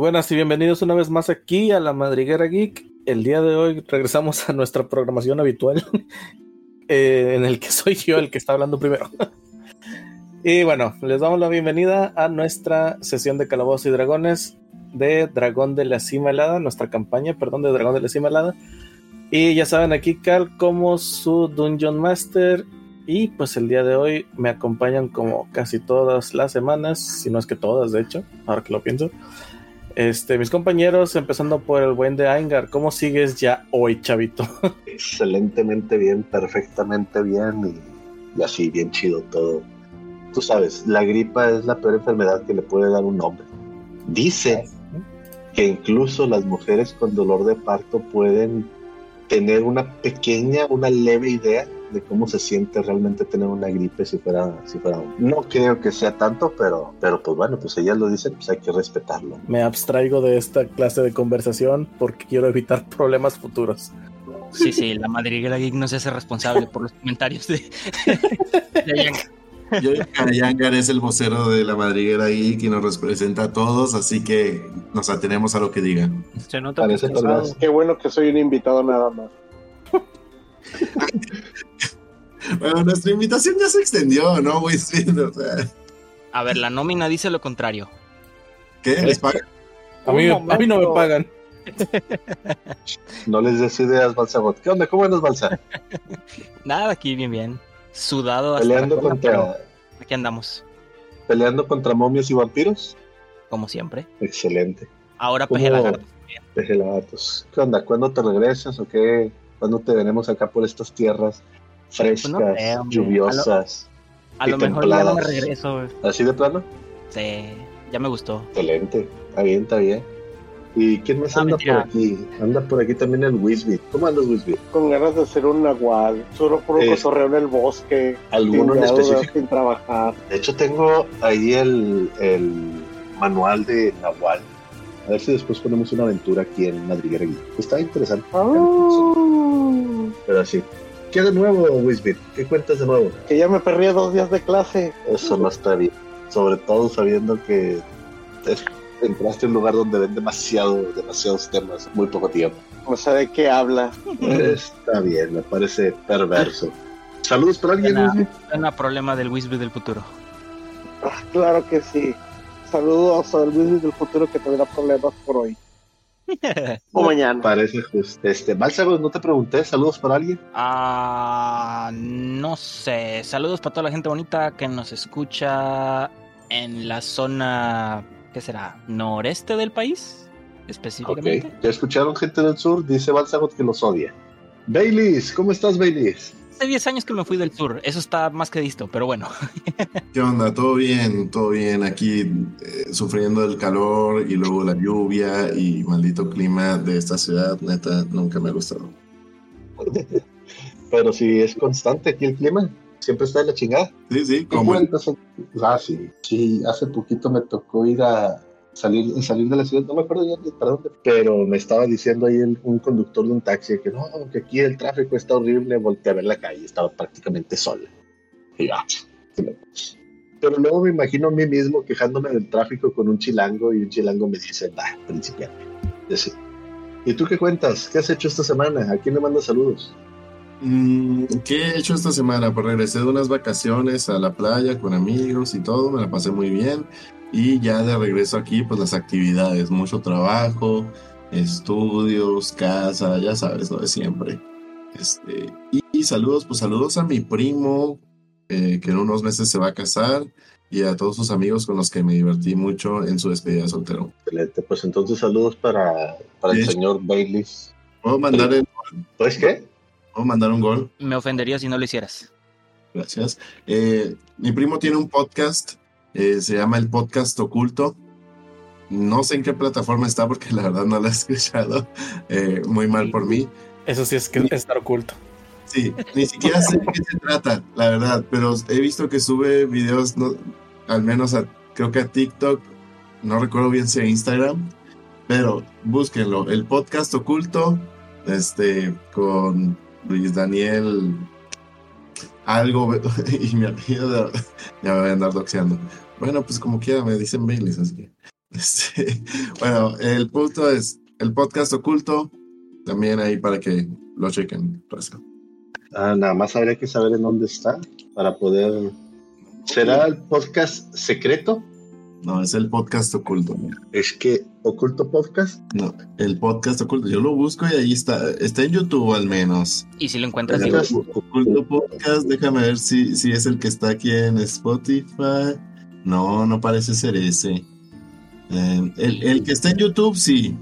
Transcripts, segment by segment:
buenas y bienvenidos una vez más aquí a la Madriguera Geek. El día de hoy regresamos a nuestra programación habitual, eh, en el que soy yo el que está hablando primero. y bueno, les damos la bienvenida a nuestra sesión de Calabozos y Dragones de Dragón de la Cima Helada, nuestra campaña, perdón, de Dragón de la Cima Helada. Y ya saben, aquí Cal como su Dungeon Master. Y pues el día de hoy me acompañan como casi todas las semanas, si no es que todas, de hecho, ahora que lo pienso. Este, mis compañeros, empezando por el buen de Aingar, ¿cómo sigues ya hoy, chavito? Excelentemente bien, perfectamente bien y, así, bien chido todo. Tú sabes, la gripa es la peor enfermedad que le puede dar un hombre. Dice que incluso las mujeres con dolor de parto pueden tener una pequeña, una leve idea de cómo se siente realmente tener una gripe si fuera, si fuera No creo que sea tanto, pero, pero pues bueno, pues ellas lo dicen, pues hay que respetarlo. Me abstraigo de esta clase de conversación porque quiero evitar problemas futuros. Sí, sí, la madriguera geek no se hace responsable por los comentarios de, Yo, Yangar es el vocero de la madriguera geek y nos representa a todos, así que nos atenemos a lo que digan. Se nota Qué bueno que soy un invitado nada más. Bueno, nuestra invitación ya se extendió, ¿no, güey? A ver, la nómina dice lo contrario. ¿Qué? ¿Les pagan? A mí, a mí no me pagan. No les des ideas, Balsabot. ¿Qué onda? ¿Cómo andas, Balsa? Nada, aquí bien, bien. Sudado hasta Peleando contra... Aquí andamos. ¿Peleando contra momios y vampiros? Como siempre. Excelente. Ahora peje lagartos. Peje lagartos. ¿Qué onda? ¿Cuándo te regresas o qué? ¿Cuándo te veremos acá por estas tierras frescas, pues lluviosas? A lo, mejor ya no me regreso. ¿Así de plano? Sí, ya me gustó. Excelente, está bien, está bien. ¿Y quién más anda por aquí? Anda por aquí también el Wisbit. ¿Cómo andas, Wisbit? Con ganas de hacer un nahual, solo por un eh, cotorreo en el bosque. ¿Alguno en específico? Sin trabajar. De hecho, tengo ahí el, el manual de nahual a ver si después ponemos una aventura aquí en Madriguera. Está interesante. Oh. Pero así. ¿Qué de nuevo, Wisbit? ¿Qué cuentas de nuevo? Que ya me perdí dos días de clase. Eso no está bien. Sobre todo sabiendo que entraste en un lugar donde ven demasiado, demasiados temas, muy poco tiempo. O sea, ¿de qué habla? Está bien, me parece perverso. Saludos para alguien, Wisbit. Un problema del Wisbit del futuro. Ah, claro que sí. Saludos al Luis del futuro que tendrá problemas por hoy. o mañana. Parece justo. Este, no te pregunté, ¿saludos para alguien? Ah, no sé. Saludos para toda la gente bonita que nos escucha en la zona, ¿qué será? ¿Noreste del país? Específicamente. ¿Ya escucharon gente del sur? Dice Balsagot que los odia. Baileys, ¿cómo estás, Baileys? Hace 10 años que me fui del sur. Eso está más que listo, pero bueno. ¿Qué onda? Todo bien, todo bien. Aquí eh, sufriendo el calor y luego la lluvia y maldito clima de esta ciudad. Neta, nunca me ha gustado. pero si es constante aquí el clima, siempre está en la chingada. Sí, sí. ¿Cómo? Ah, sí. Sí, hace poquito me tocó ir a, salir, salir de la ciudad, no me acuerdo ya para dónde, pero me estaba diciendo ahí un conductor de un taxi que no, que aquí el tráfico está horrible, volteé a ver la calle, estaba prácticamente sola. Y ah, pero luego me imagino a mí mismo quejándome del tráfico con un chilango y un chilango me dice, va, principiante. Y, tú qué cuentas? ¿Qué has hecho esta semana? ¿A quién le mandas saludos? Mm, ¿Qué he hecho esta semana? Pues regresé de unas vacaciones a la playa con amigos y todo, me la pasé muy bien. Y ya de regreso aquí, pues las actividades, mucho trabajo, estudios, casa, ya sabes, lo de siempre. Este, y, saludos, pues saludos a mi primo, eh, que en unos meses se va a casar, y a todos sus amigos con los que me divertí mucho en su despedida soltero. Excelente, pues entonces saludos para, para el señor Bailey. ¿Puedo mandar el ¿Pues qué? ¿Puedo mandar un gol? Me ofendería si no lo hicieras. Gracias. Eh, mi primo tiene un podcast eh, se llama el podcast oculto. No sé en qué plataforma está porque la verdad no lo he escuchado. Eh, muy mal por mí. Eso sí es que estar oculto. Sí, ni siquiera sé de qué se trata, la verdad, pero he visto que sube videos, no, al menos creo que a TikTok, no recuerdo bien si a Instagram, pero búsquenlo, el podcast oculto, este, con Luis Daniel algo y mi apellido ya me voy a andar doxeando. Bueno, pues como quiera me dicen Baileys, así que. Sí. Bueno, el punto es el podcast oculto. También ahí para que lo chequen. Ah, nada más habría que saber en dónde está para poder. ¿Será el podcast secreto? No, es el podcast oculto. Es que oculto podcast. No, el podcast oculto. Yo lo busco y ahí está. Está en YouTube al menos. Y si lo encuentras, digo, Oculto, oculto podcast. Déjame ver si, si es el que está aquí en Spotify. No, no parece ser ese. Eh, el, el que está en YouTube, sí.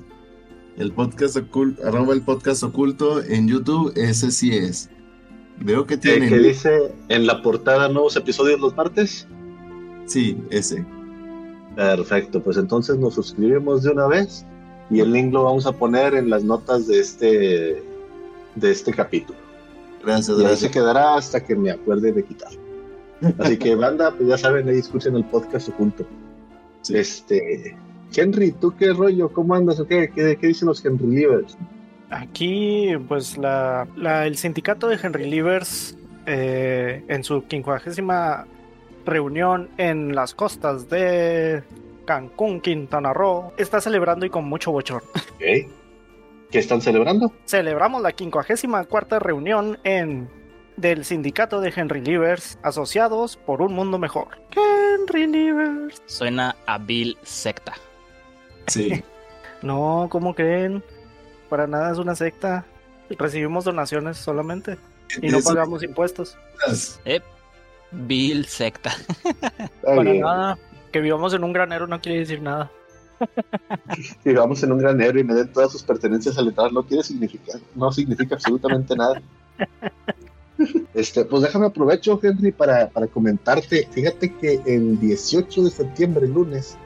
El podcast oculto, arroba el podcast oculto en YouTube, ese sí es. Veo que tiene. que dice en la portada nuevos episodios los martes. Sí, ese. Perfecto, pues entonces nos suscribimos de una vez y el link lo vamos a poner en las notas de este de este capítulo. Gracias, Y ahí se gracias. quedará hasta que me acuerde de quitar. Así que banda, pues ya saben, ahí escuchen el podcast oculto. Sí. Este, Henry, ¿tú qué rollo? ¿Cómo andas o qué? ¿Qué, qué dicen los Henry Livers? Aquí, pues la, la- el sindicato de Henry Livers eh, en su quincuagésima reunión en las costas de Cancún, Quintana Roo, está celebrando y con mucho bochorno. Ok. ¿Qué están celebrando? Celebramos la quincuagésima cuarta reunión en del sindicato de Henry Livers asociados por un mundo mejor. Henry Livers. suena a Bill Secta. Sí. No, ¿cómo creen? Para nada es una secta. Recibimos donaciones solamente y no pagamos impuestos. Eh, Bill Secta. Bien. nada. Que vivamos en un granero no quiere decir nada. Si vamos en un granero y me den todas sus pertenencias al entrar, no quiere significar, no significa absolutamente nada. Este, pues déjame aprovecho, Henry, para, para comentarte. Fíjate que el 18 de septiembre, lunes,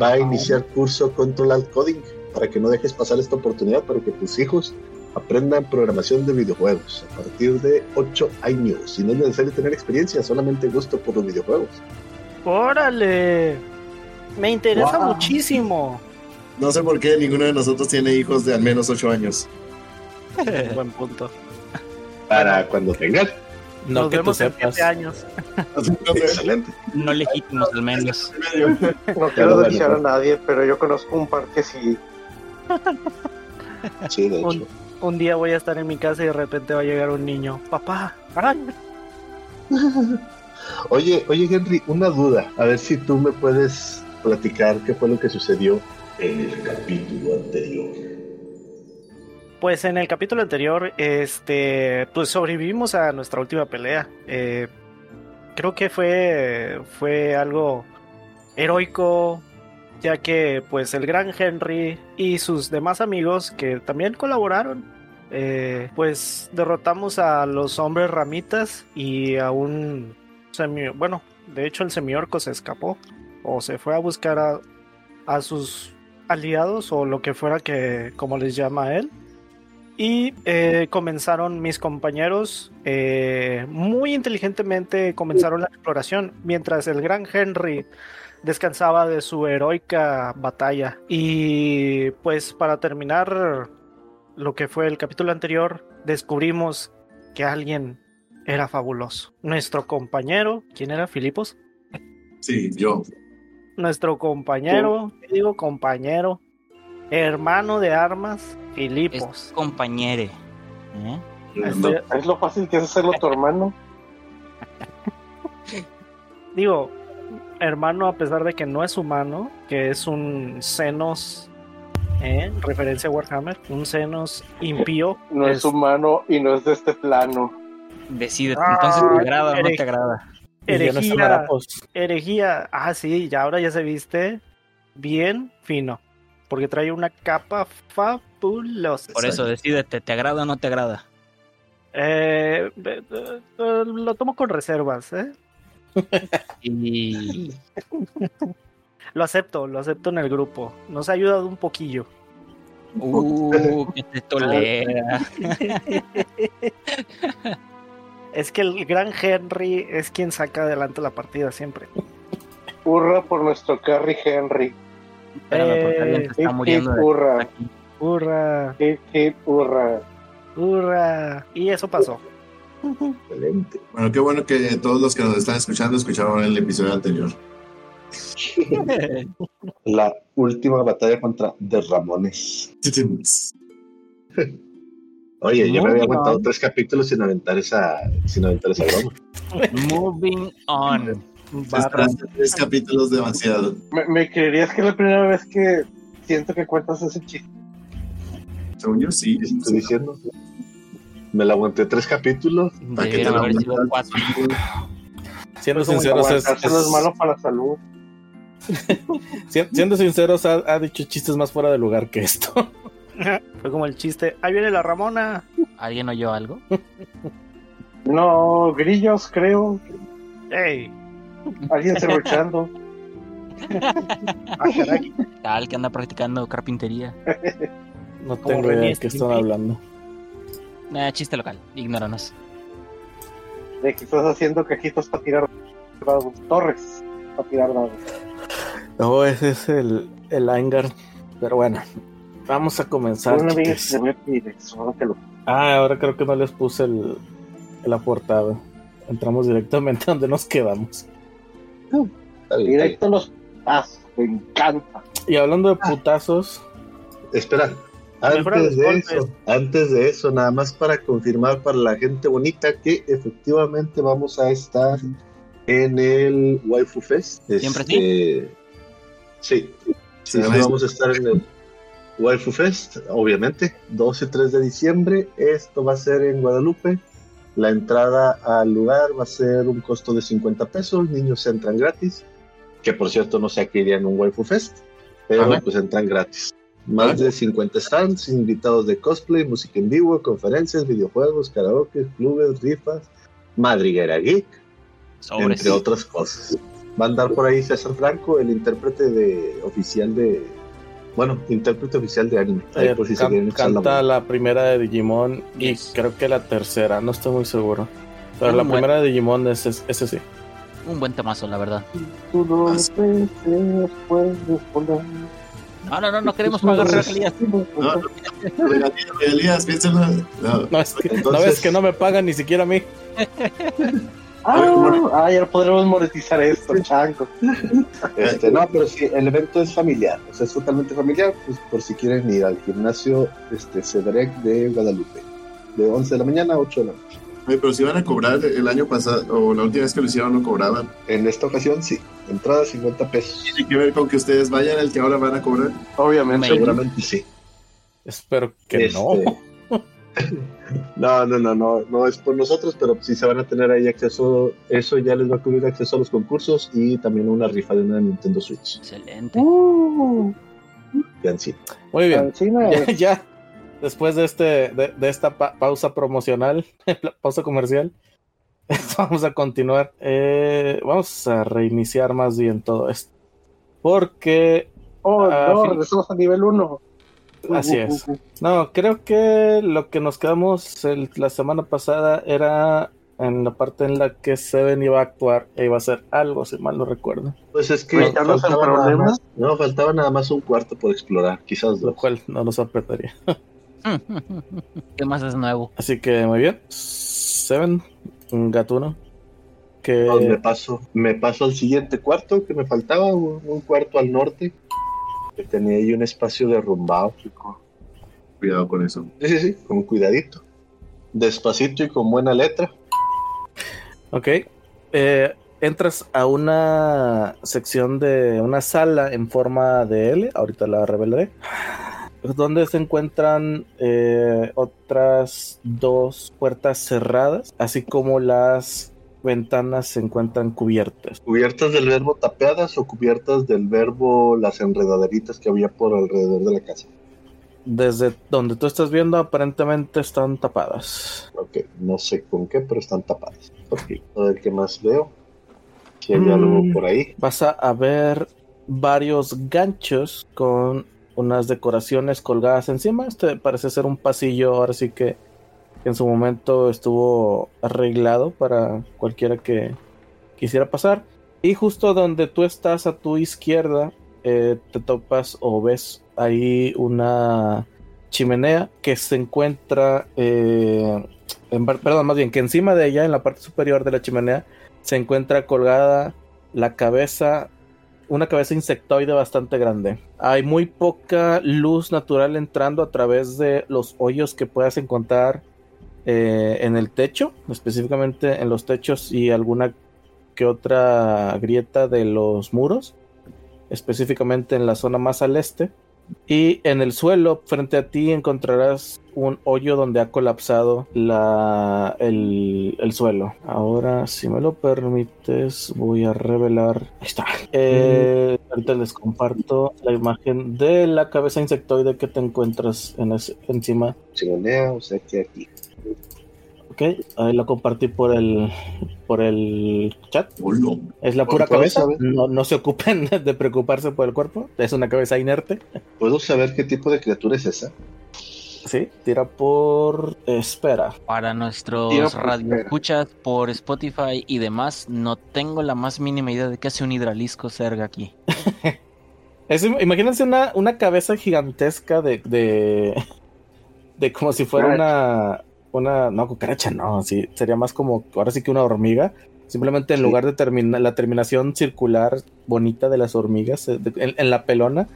va a iniciar curso Control Alt Coding para que no dejes pasar esta oportunidad, para que tus hijos aprendan programación de videojuegos a partir de 8 años. Y no es necesario tener experiencia, solamente gusto por los videojuegos. ¡Órale! Me interesa Wow. muchísimo. No sé por qué ninguno de nosotros tiene hijos de al menos 8 años. Buen punto. Para cuando tengan. No Nos que tú vemos en sepas. 7 años. Excelente. No legítimos al menos. No quiero desear a nadie, pero yo conozco un par que sí. Sí, de hecho. Un, un día voy a estar en mi casa y de repente va a llegar un niño. Papá, ay, Oye, oye Henry, una duda. A ver si tú me puedes platicar qué fue lo que sucedió en el capítulo anterior. Pues en el capítulo anterior, este, pues sobrevivimos a nuestra última pelea. Eh, creo que fue, fue algo heroico, ya que pues el gran Henry y sus demás amigos que también colaboraron, eh, pues derrotamos a los hombres ramitas y a un semi, bueno, de hecho el semiorco se escapó o se fue a buscar a, a sus aliados o lo que fuera que como les llama él. Y eh, comenzaron mis compañeros eh, muy inteligentemente comenzaron la exploración mientras el gran Henry descansaba de su heroica batalla. Y pues para terminar lo que fue el capítulo anterior, descubrimos que alguien era fabuloso. Nuestro compañero, ¿quién era? Filipos. Sí, yo. Nuestro compañero, ¿qué digo compañero? Hermano de armas, Filipos. Es compañere. ¿eh? Es lo fácil que es hacerlo tu hermano. digo, hermano a pesar de que no es humano, que es un Xenos, ¿eh? referencia a Warhammer, un Xenos impío. No es humano y no es de este plano. Decídete, Ah, entonces te agrada o no te agrada. Ya no herejía, herejía, ah sí, ya ahora ya se viste bien fino, porque trae una capa fabulosa. Por eso, decídete, ¿te agrada o no te agrada? Eh, eh, eh, lo tomo con reservas, ¿eh? Y Lo acepto, lo acepto en el grupo. Nos ha ayudado un poquillo. uh, que te tolera. Es que el gran Henry es quien saca adelante la partida siempre. Hurra por nuestro Carry Henry. Espérame, porque alguien se Eh, está hip, muriendo hip, de hurra. ¡Hurra! Hurra. ¡Hurra! Y eso pasó. Excelente. Bueno, qué bueno que todos los que nos están escuchando escucharon el episodio anterior. La última batalla contra The Ramones. Oye, yo me había aguantado tres capítulos sin aventar esa, sin aventar esa broma. Moving on. Tres capítulos demasiado. Me, me creerías que es la primera vez que siento que cuentas ese chiste. Según yo, sí. ¿Qué estoy diciendo? Me la aguanté tres capítulos. ¿Para qué te Debieron la haber sido cuatro. Siendo sinceros, es, es es- malo para la salud. si- siendo sinceros, ha, ha dicho chistes más fuera de lugar que esto. Fue como el chiste. Ahí viene la Ramona. ¿Alguien oyó algo? No, grillos, creo. ¡Ey! Alguien cerruchando. Ah, caray. Tal que anda practicando carpintería. No tengo idea de qué están hablando. Eh, chiste local, ignóranos. De que estás haciendo cajitos para tirar dados. Torres para tirar dados. No, ese es el, el Aingar. Pero bueno, vamos a comenzar. Una vez Ah, ahora creo que no les puse el, la portada. Entramos directamente donde nos quedamos. Bien. directo a los pasos. Me encanta. Y hablando de putazos, Espera, antes de golpes. eso, antes de eso, nada más para confirmar para la gente bonita que efectivamente vamos a estar en el Waifu Fest. ¿Siempre Este, Sí, sí, vamos a estar en el Waifu Fest, obviamente, 2 y 3 de diciembre. Esto va a ser en Guadalupe. La entrada al lugar va a ser un costo de 50 pesos. Niños entran gratis. Que por cierto, no sé a qué irían a un Waifu Fest, pero Ajá. pues entran gratis. Más de 50 stands, invitados de cosplay, música en vivo, conferencias, videojuegos, karaoke, clubes, rifas, madriguera geek, Sobres. entre otras cosas. Va a andar por ahí César Franco, el intérprete de oficial de. Bueno, intérprete oficial de anime. Ahí eh, por si se can- quieren la canta la primera de Digimon y Yes. creo que la tercera, no estoy muy seguro. Pero la Un buen- primera de Digimon es, es- ese sí. Un buen temazo, la verdad. Tú no Ah, sí. puedes puedes volar. No, no, no, no queremos pagar regalías. No, no, regalías, regalías, piénsalo. No, No, es que, Entonces- no ves que no me pagan ni siquiera a mí. Ah, ah, ya podremos monetizar esto, chango. Este, no, pero sí, el evento es familiar, o sea, es totalmente familiar, pues por si quieren ir al gimnasio este, Cedrec de Guadalupe, de 11 de la mañana a 8 de la noche. Oye, pero si van a cobrar el año pasado, o la última vez que lo hicieron, no cobraban. En esta ocasión sí, entrada 50 pesos. Tiene que ver con que ustedes vayan al que ahora van a cobrar. Obviamente. Maybe. Seguramente sí. Espero que Este, no. No, no, no, no, no es por nosotros, pero sí se van a tener ahí acceso, eso ya les va a cubrir acceso a los concursos y también una rifa de una Nintendo Switch. Excelente. Uh. Muy bien. Ya, ya, después de este de, de esta pa- pausa promocional, pausa comercial, vamos a continuar. Eh, vamos a reiniciar más bien todo esto. Porque, Oh, no, fin- regresamos a nivel 1. Así es. no, creo que lo que nos quedamos el- la semana pasada era en la parte en la que Seven iba a actuar e iba a hacer algo, si mal no recuerdo. Pues es que Cuéntanos el faltaba nada más, no, faltaba nada más un cuarto por explorar, quizás Lo dos. cual no nos apretaría. ¿Qué más es nuevo? Así que muy bien. Seven, un gatuno. Que Pues me paso, me paso al siguiente cuarto que me faltaba, un, un cuarto al norte, que tenía ahí un espacio derrumbado. Cuidado con eso. Sí, sí, sí, con cuidadito. Despacito y con buena letra. Ok. Eh, entras a una sección de una sala en forma de L, ahorita la revelaré, donde se encuentran eh, otras dos puertas cerradas, así como las ventanas se encuentran cubiertas. ¿Cubiertas del verbo tapeadas o cubiertas del verbo las enredaderitas que había por alrededor de la casa? Desde donde tú estás viendo, aparentemente están tapadas. Ok, no sé con qué, pero están tapadas. Ok, a ver qué más veo. Si hay Mm. algo por ahí. Vas a ver varios ganchos con unas decoraciones colgadas encima. Este parece ser un pasillo, ahora sí que en su momento estuvo arreglado para cualquiera que quisiera pasar. Y justo donde tú estás a tu izquierda, eh, te topas o ves ahí una chimenea que se encuentra, eh, en, perdón, más bien que encima de ella, en la parte superior de la chimenea, se encuentra colgada la cabeza una cabeza insectoide bastante grande. Hay muy poca luz natural entrando a través de los hoyos que puedas encontrar eh, en el techo, específicamente en los techos y alguna que otra grieta de los muros, específicamente en la zona más al este. Y en el suelo, frente a ti, encontrarás un hoyo donde ha colapsado la, el, el suelo. Ahora, si me lo permites, voy a revelar. Ahí está. Eh, ahorita les comparto la imagen de la cabeza insectoide que te encuentras en ese, encima. Chingonea, o sea que aquí. Ok, ahí la compartí por el por el chat. Hola. Es la pura cabeza. No, no se ocupen de preocuparse por el cuerpo. Es una cabeza inerte. ¿Puedo saber qué tipo de criatura es esa? Sí, tira por espera. Para nuestros radioescuchas por Spotify y demás, no tengo la más mínima idea de qué hace un hidralisco cerga aquí. Es- imagínense una, una cabeza gigantesca de, de, de como si fuera una, una, no, cucaracha, no, sí, sería más como, ahora sí que una hormiga. Simplemente en Sí. lugar de termina- la terminación circular bonita de las hormigas, eh, en, en la pelona,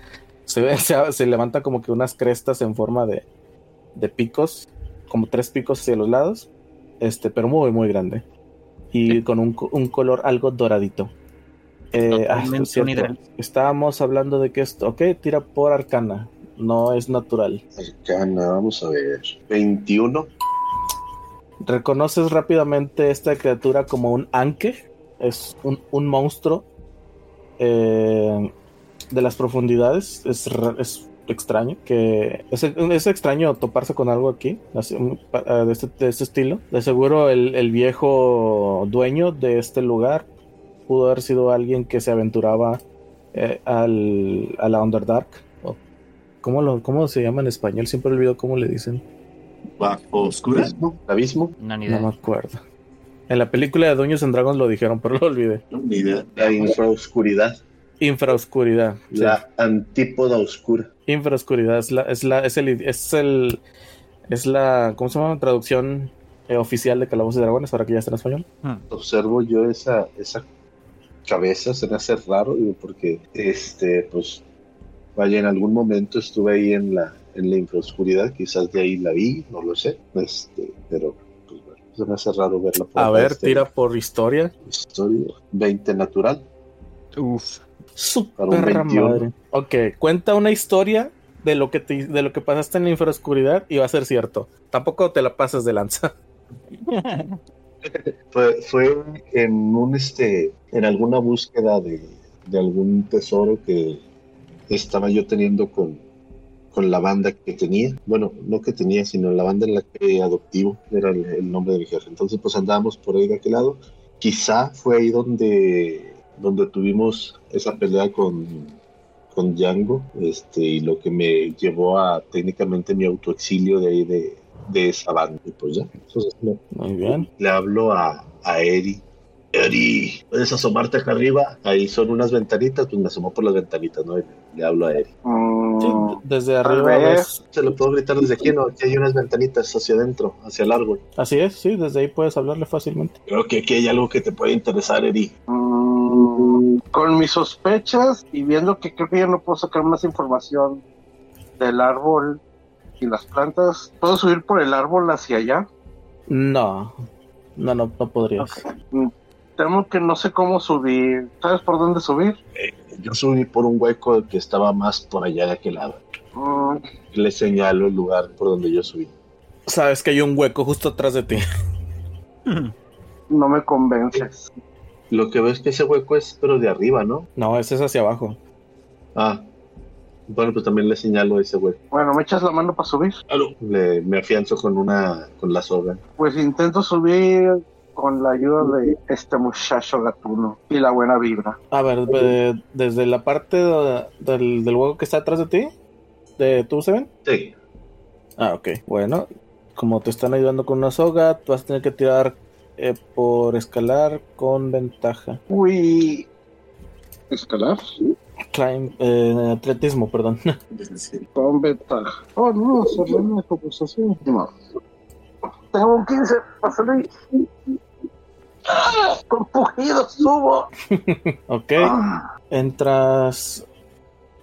se, ve- se, se levanta como que unas crestas en forma de, de picos, como tres picos hacia los lados, este, pero muy, muy grande. Y con un, co- un color algo doradito. Eh, ah, es. Estábamos hablando de que esto, ok, tira por arcana, no es natural. Arcana, vamos a ver. 21. Reconoces rápidamente esta criatura como un anque, es un, un monstruo eh, de las profundidades, es, es extraño, que es, es extraño toparse con algo aquí, ah, de, este, de este estilo. De seguro el, el viejo dueño de este lugar pudo haber sido alguien que se aventuraba eh, al, a la Underdark. ¿Cómo, lo, ¿Cómo se llama en español? Siempre olvido cómo le dicen. Bajo oscura. Abismo. Abismo. No, ni No idea. me acuerdo. En la película de Dungeons and Dragons lo dijeron, pero lo olvidé. No, ni idea. La infraoscuridad. Infraoscuridad. sí. La antípoda oscura. Infraoscuridad es la, es la, es el, es el, es la, ¿cómo se llama? Traducción eh, oficial de Calabozos y Dragones, ahora que ya está en español. Observo yo esa, esa cabeza, se me hace raro, digo, porque este, pues, vaya, en algún momento estuve ahí en la, en la infraoscuridad, quizás de ahí la vi, no lo sé, este, pero pues, bueno, se me hace raro verla por A ver, este, tira por historia. Historia, 20 natural. Uf. Su Para un perra 21. madre. Ok, cuenta una historia de lo que te, de lo que pasaste en la infraoscuridad y va a ser cierto. Tampoco te la pases de lanza. Fue, fue en un este en alguna búsqueda de, de algún tesoro que estaba yo teniendo con, con la banda que tenía. Bueno, no que tenía, sino la banda en la que adoptivo era el, el nombre de mi jefe. Entonces, pues andábamos por ahí de aquel lado. Quizá fue ahí donde, donde tuvimos esa pelea con, con Django, este, y lo que me llevó a técnicamente mi autoexilio de ahí de, de esa banda. Y pues ya, entonces me, Muy bien. le hablo a, a Eri. Eri, ¿puedes asomarte acá arriba? Ahí son unas ventanitas, pues me asomó por las ventanitas, ¿no? Y le hablo a Eri. Mm, Sí, desde arriba ves- Se lo puedo gritar desde aquí, ¿no? Aquí hay unas ventanitas hacia adentro, hacia el árbol. Así es, sí, desde ahí puedes hablarle fácilmente. Creo que aquí hay algo que te puede interesar, Eri. mm, con mis sospechas y viendo que creo que ya no puedo sacar más información del árbol y las plantas, ¿puedo subir por el árbol hacia allá? No, no, no, no podrías. Ok. Temo que no sé cómo subir. ¿Sabes por dónde subir? Yo subí por un hueco que estaba más por allá de aquel lado. Mm, Le señalo el lugar por donde yo subí. Sabes que hay un hueco justo atrás de ti. no me convences. Lo que veo es que ese hueco es, pero de arriba, ¿no? No, ese es hacia abajo. Ah, bueno, pues también le señalo ese hueco. Bueno, ¿me echas la mano para subir? Le, me afianzo con una, con la soga. Pues intento subir con la ayuda de este muchacho gatuno y la buena vibra. A ver, de- desde la parte de- del, del hueco que está atrás de ti, de tú, Seven. Sí. Ah, ok. Bueno, como te están ayudando con una soga, tú vas a tener que tirar eh, por escalar con ventaja. Uy. ¿Escalar? Climb, eh, atletismo, perdón. Con ventaja. Oh, no, solo una conversación. No. Tengo un 15 para salir. Con pujidos subo. Ok, Ah, entras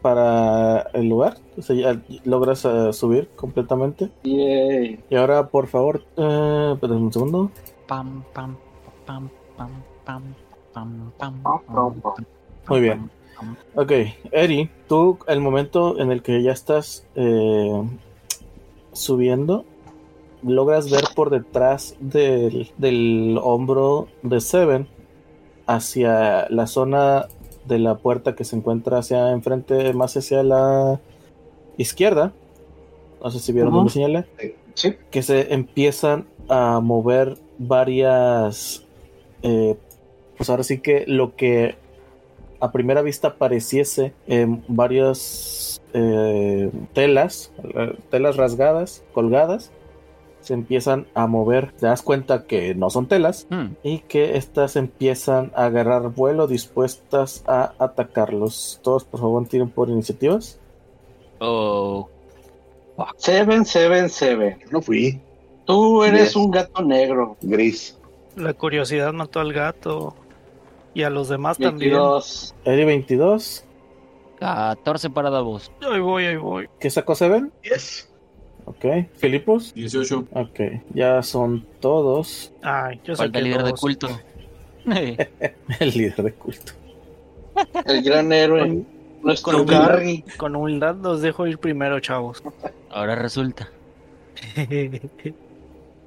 para el lugar, o sea, ya logras eh, subir completamente. yay. Y ahora, por favor, eh, espérame un segundo. Pam, pam, pam, pam, pam, pam, pam, Pam, pam, pam. Muy bien. Ok, Eri, tú, el momento en el que ya estás eh, subiendo, logras ver por detrás del, del hombro de Seven hacia la zona de la puerta que se encuentra hacia enfrente, más hacia la izquierda. No sé si vieron dónde señala. Sí. Que se empiezan a mover varias. eh, pues ahora sí que lo que a primera vista pareciese eh, varias eh, telas, eh, telas rasgadas, colgadas, se empiezan a mover. Te das cuenta que no son telas Hmm, y que estas empiezan a agarrar vuelo dispuestas a atacarlos. Todos, por favor, tiren por iniciativas. Oh, Seven, seven, seven. Yo no fui. Tú eres Yes. un gato negro. Gris. La curiosidad mató al gato. Y a los demás también. 22. Eri 22. 14 para Davos. Ahí voy, ahí voy. ¿Qué sacó Seven? Yes. Ok. Filipos. 18. Ok. Ya son todos. Ay, yo saqué el líder de culto. El líder de culto. El gran héroe. Nuestro Con- Garry. Con humildad los dejo ir primero, chavos. Ahora resulta.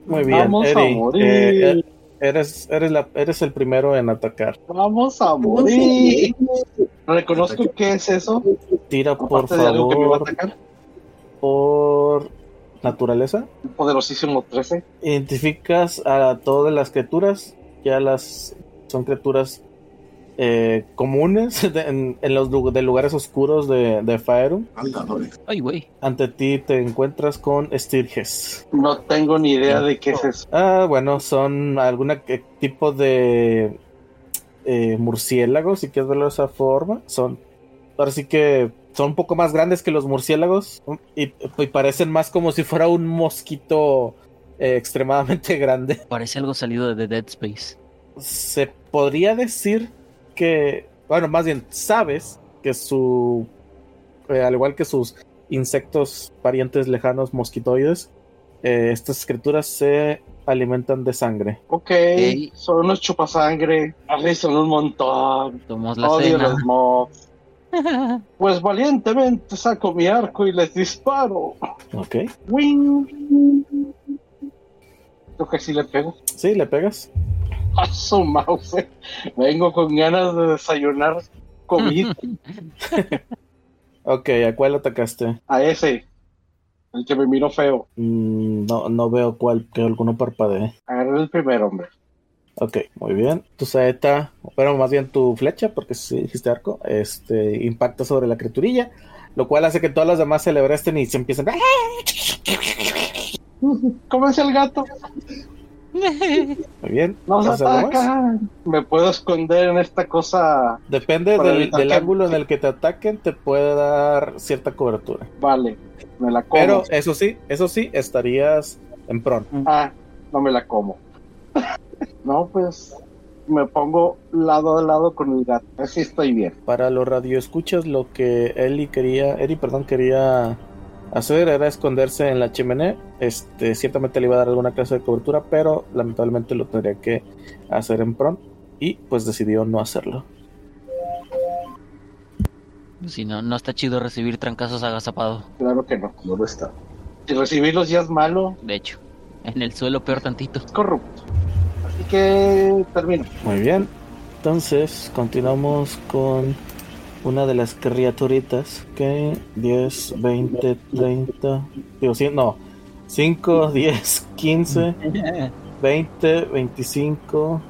Muy bien. Vamos a Eri, morir. eh, eh, eres, eres, la, eres el primero en atacar. Vamos a morir. Reconozco que es eso. Tira por Aparte de algo que me va a favor atacar. por naturaleza. Poderosísimo 13. Identificas a todas las criaturas. Ya las son criaturas eh, comunes de- en, en los de lugares oscuros de, de Faerun. Ay, güey. Ante ti te encuentras con Stirges. No tengo ni idea de qué es eso. Ah, bueno, son algún tipo de eh, murciélagos, si quieres verlo de esa forma. Son, ahora sí que son un poco más grandes que los murciélagos y, y parecen más como si fuera un mosquito eh, extremadamente grande. Parece algo salido de The Dead Space. Se podría decir que, bueno, más bien sabes que su, eh, al igual que sus insectos parientes lejanos mosquitoides, eh, estas criaturas se alimentan de sangre. Ok, Ey. son unos chupasangre. Son un montón. Tomamos la Odio cena. los mobs. Pues valientemente saco mi arco y les disparo. Ok. Wing. Creo que sí le pego. Sí, le pegas. A su mouse. Vengo con ganas de desayunar comida. Ok, ¿a cuál atacaste? A ese. El que me miró feo. Mm, no, no veo cuál, que alguno parpadee. Agarré el primer hombre. Ok, muy bien. Tu saeta, bueno, más bien tu flecha, porque si dijiste arco, este, impacta sobre la criaturilla, lo cual hace que todas las demás se celebresten y se empiecen. ¡Ah! ¿Cómo es el gato? Muy bien. Nos. Me puedo esconder en esta cosa. Depende del, evitar del que- ángulo en el que te ataquen, te puede dar cierta cobertura. Vale, me la como. Pero eso sí, eso sí, estarías en pron. Ah, no me la como. No, pues me pongo lado a lado con el gato. Así estoy bien. Para los radioescuchas, lo que Eli quería, Eri, perdón, quería hacer era esconderse en la chimenea. Este, ciertamente le iba a dar alguna clase de cobertura, pero lamentablemente lo tendría que hacer en pron y pues decidió no hacerlo. Si no, no está chido recibir trancazos agazapado. Claro que no. No lo está. Si recibirlos ya es malo, De hecho, en el suelo peor tantito. es corrupto. Que termino. Muy bien. Entonces, continuamos con una de las criaturitas que 10, 20, 30, digo, sí, no, 5, 10, 15, 20, 25,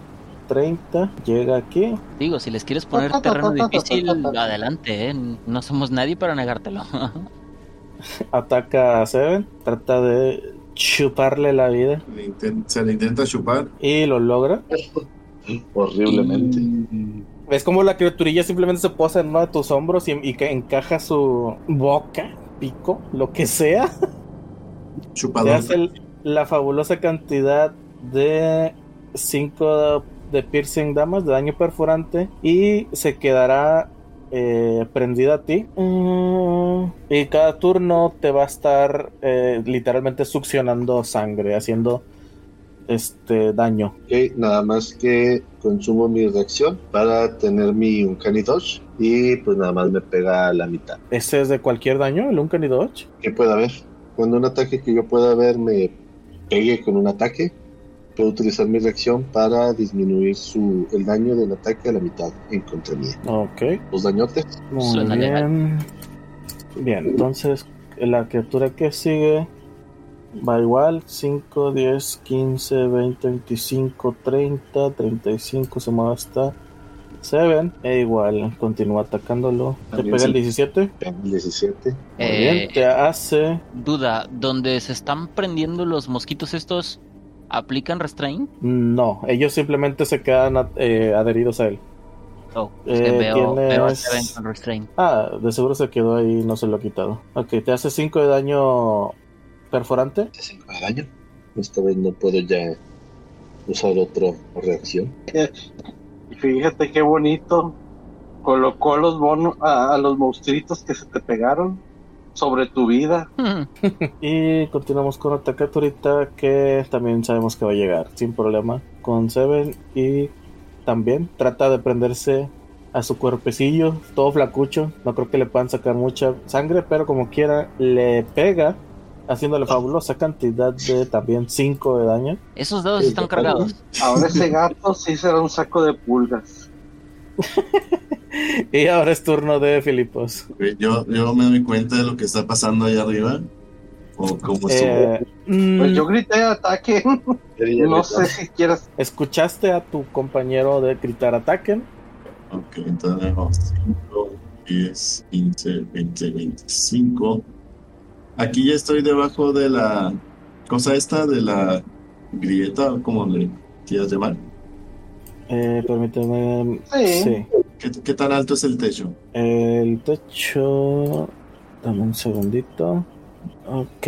30, llega aquí. Digo, si les quieres poner terreno difícil, adelante, ¿eh? No somos nadie para negártelo. ataca a Seven, trata de chuparle la vida Le inten- se le intenta chupar. y lo logra. Horriblemente. Es como la criaturilla simplemente se posa en uno de tus hombros y, y que encaja su boca, pico, lo que sea. Te Chupador. hace el- la fabulosa cantidad de 5 de piercing damage, de daño perforante, y se quedará eh, prendida a ti. Mm, y cada turno te va a estar eh, literalmente succionando sangre, haciendo este daño. Ok, nada más que consumo mi reacción para tener mi Uncanny Dodge y pues nada más me pega a la mitad. ¿Ese es de cualquier daño, el Uncanny Dodge? ¿Qué puede haber? Cuando un ataque que yo pueda ver me pegue con un ataque, puedo utilizar mi reacción para disminuir su, el daño del ataque a la mitad en contra mía. Ok. Los dañotes. Muy Suena legal. bien. Bien, entonces la criatura que sigue va igual: 5, 10, 15, 20, 25, 30, 35, se mueve hasta 7. E igual, continúa atacándolo. ¿Te pega el sí. 17? Pega el 17. Muy Eh, bien, te hace. Duda, ¿donde se están prendiendo los mosquitos estos, aplican restraint? No, ellos simplemente se quedan eh, adheridos a él. Oh, es que Eh, veo, veo tienes- Seven con restraint. Ah, de seguro se quedó ahí y no se lo ha quitado. Ok, te hace 5 de daño perforante. 5 de daño. Esta vez no puedo ya usar otra reacción. Y fíjate qué bonito. Colocó a los monos, a, a los monstruitos que se te pegaron sobre tu vida. Y continuamos con otra criaturita que también sabemos que va a llegar sin problema con Seven y también trata de prenderse a su cuerpecillo, todo flacucho. No creo que le puedan sacar mucha sangre, pero como quiera le pega, haciéndole fabulosa cantidad de también 5 de daño. Esos dados están cargados. Ahora ese gato sí será un saco de pulgas. Y ahora es turno de Filipos. Yo, yo me doy cuenta de lo que está pasando allá arriba. O cómo. Eh, mm, Pues yo grité ataque. No sé si quieras. ¿Escuchaste a tu compañero de gritar ataquen? Ok, entonces tenemos 5, 10, 15, 20, 25. Aquí ya estoy debajo de la cosa esta, de la grieta, como le quieras llamar. Eh, permíteme. Sí. sí. ¿Qué, qué tan alto es el techo? El techo. Dame un segundito. Ok,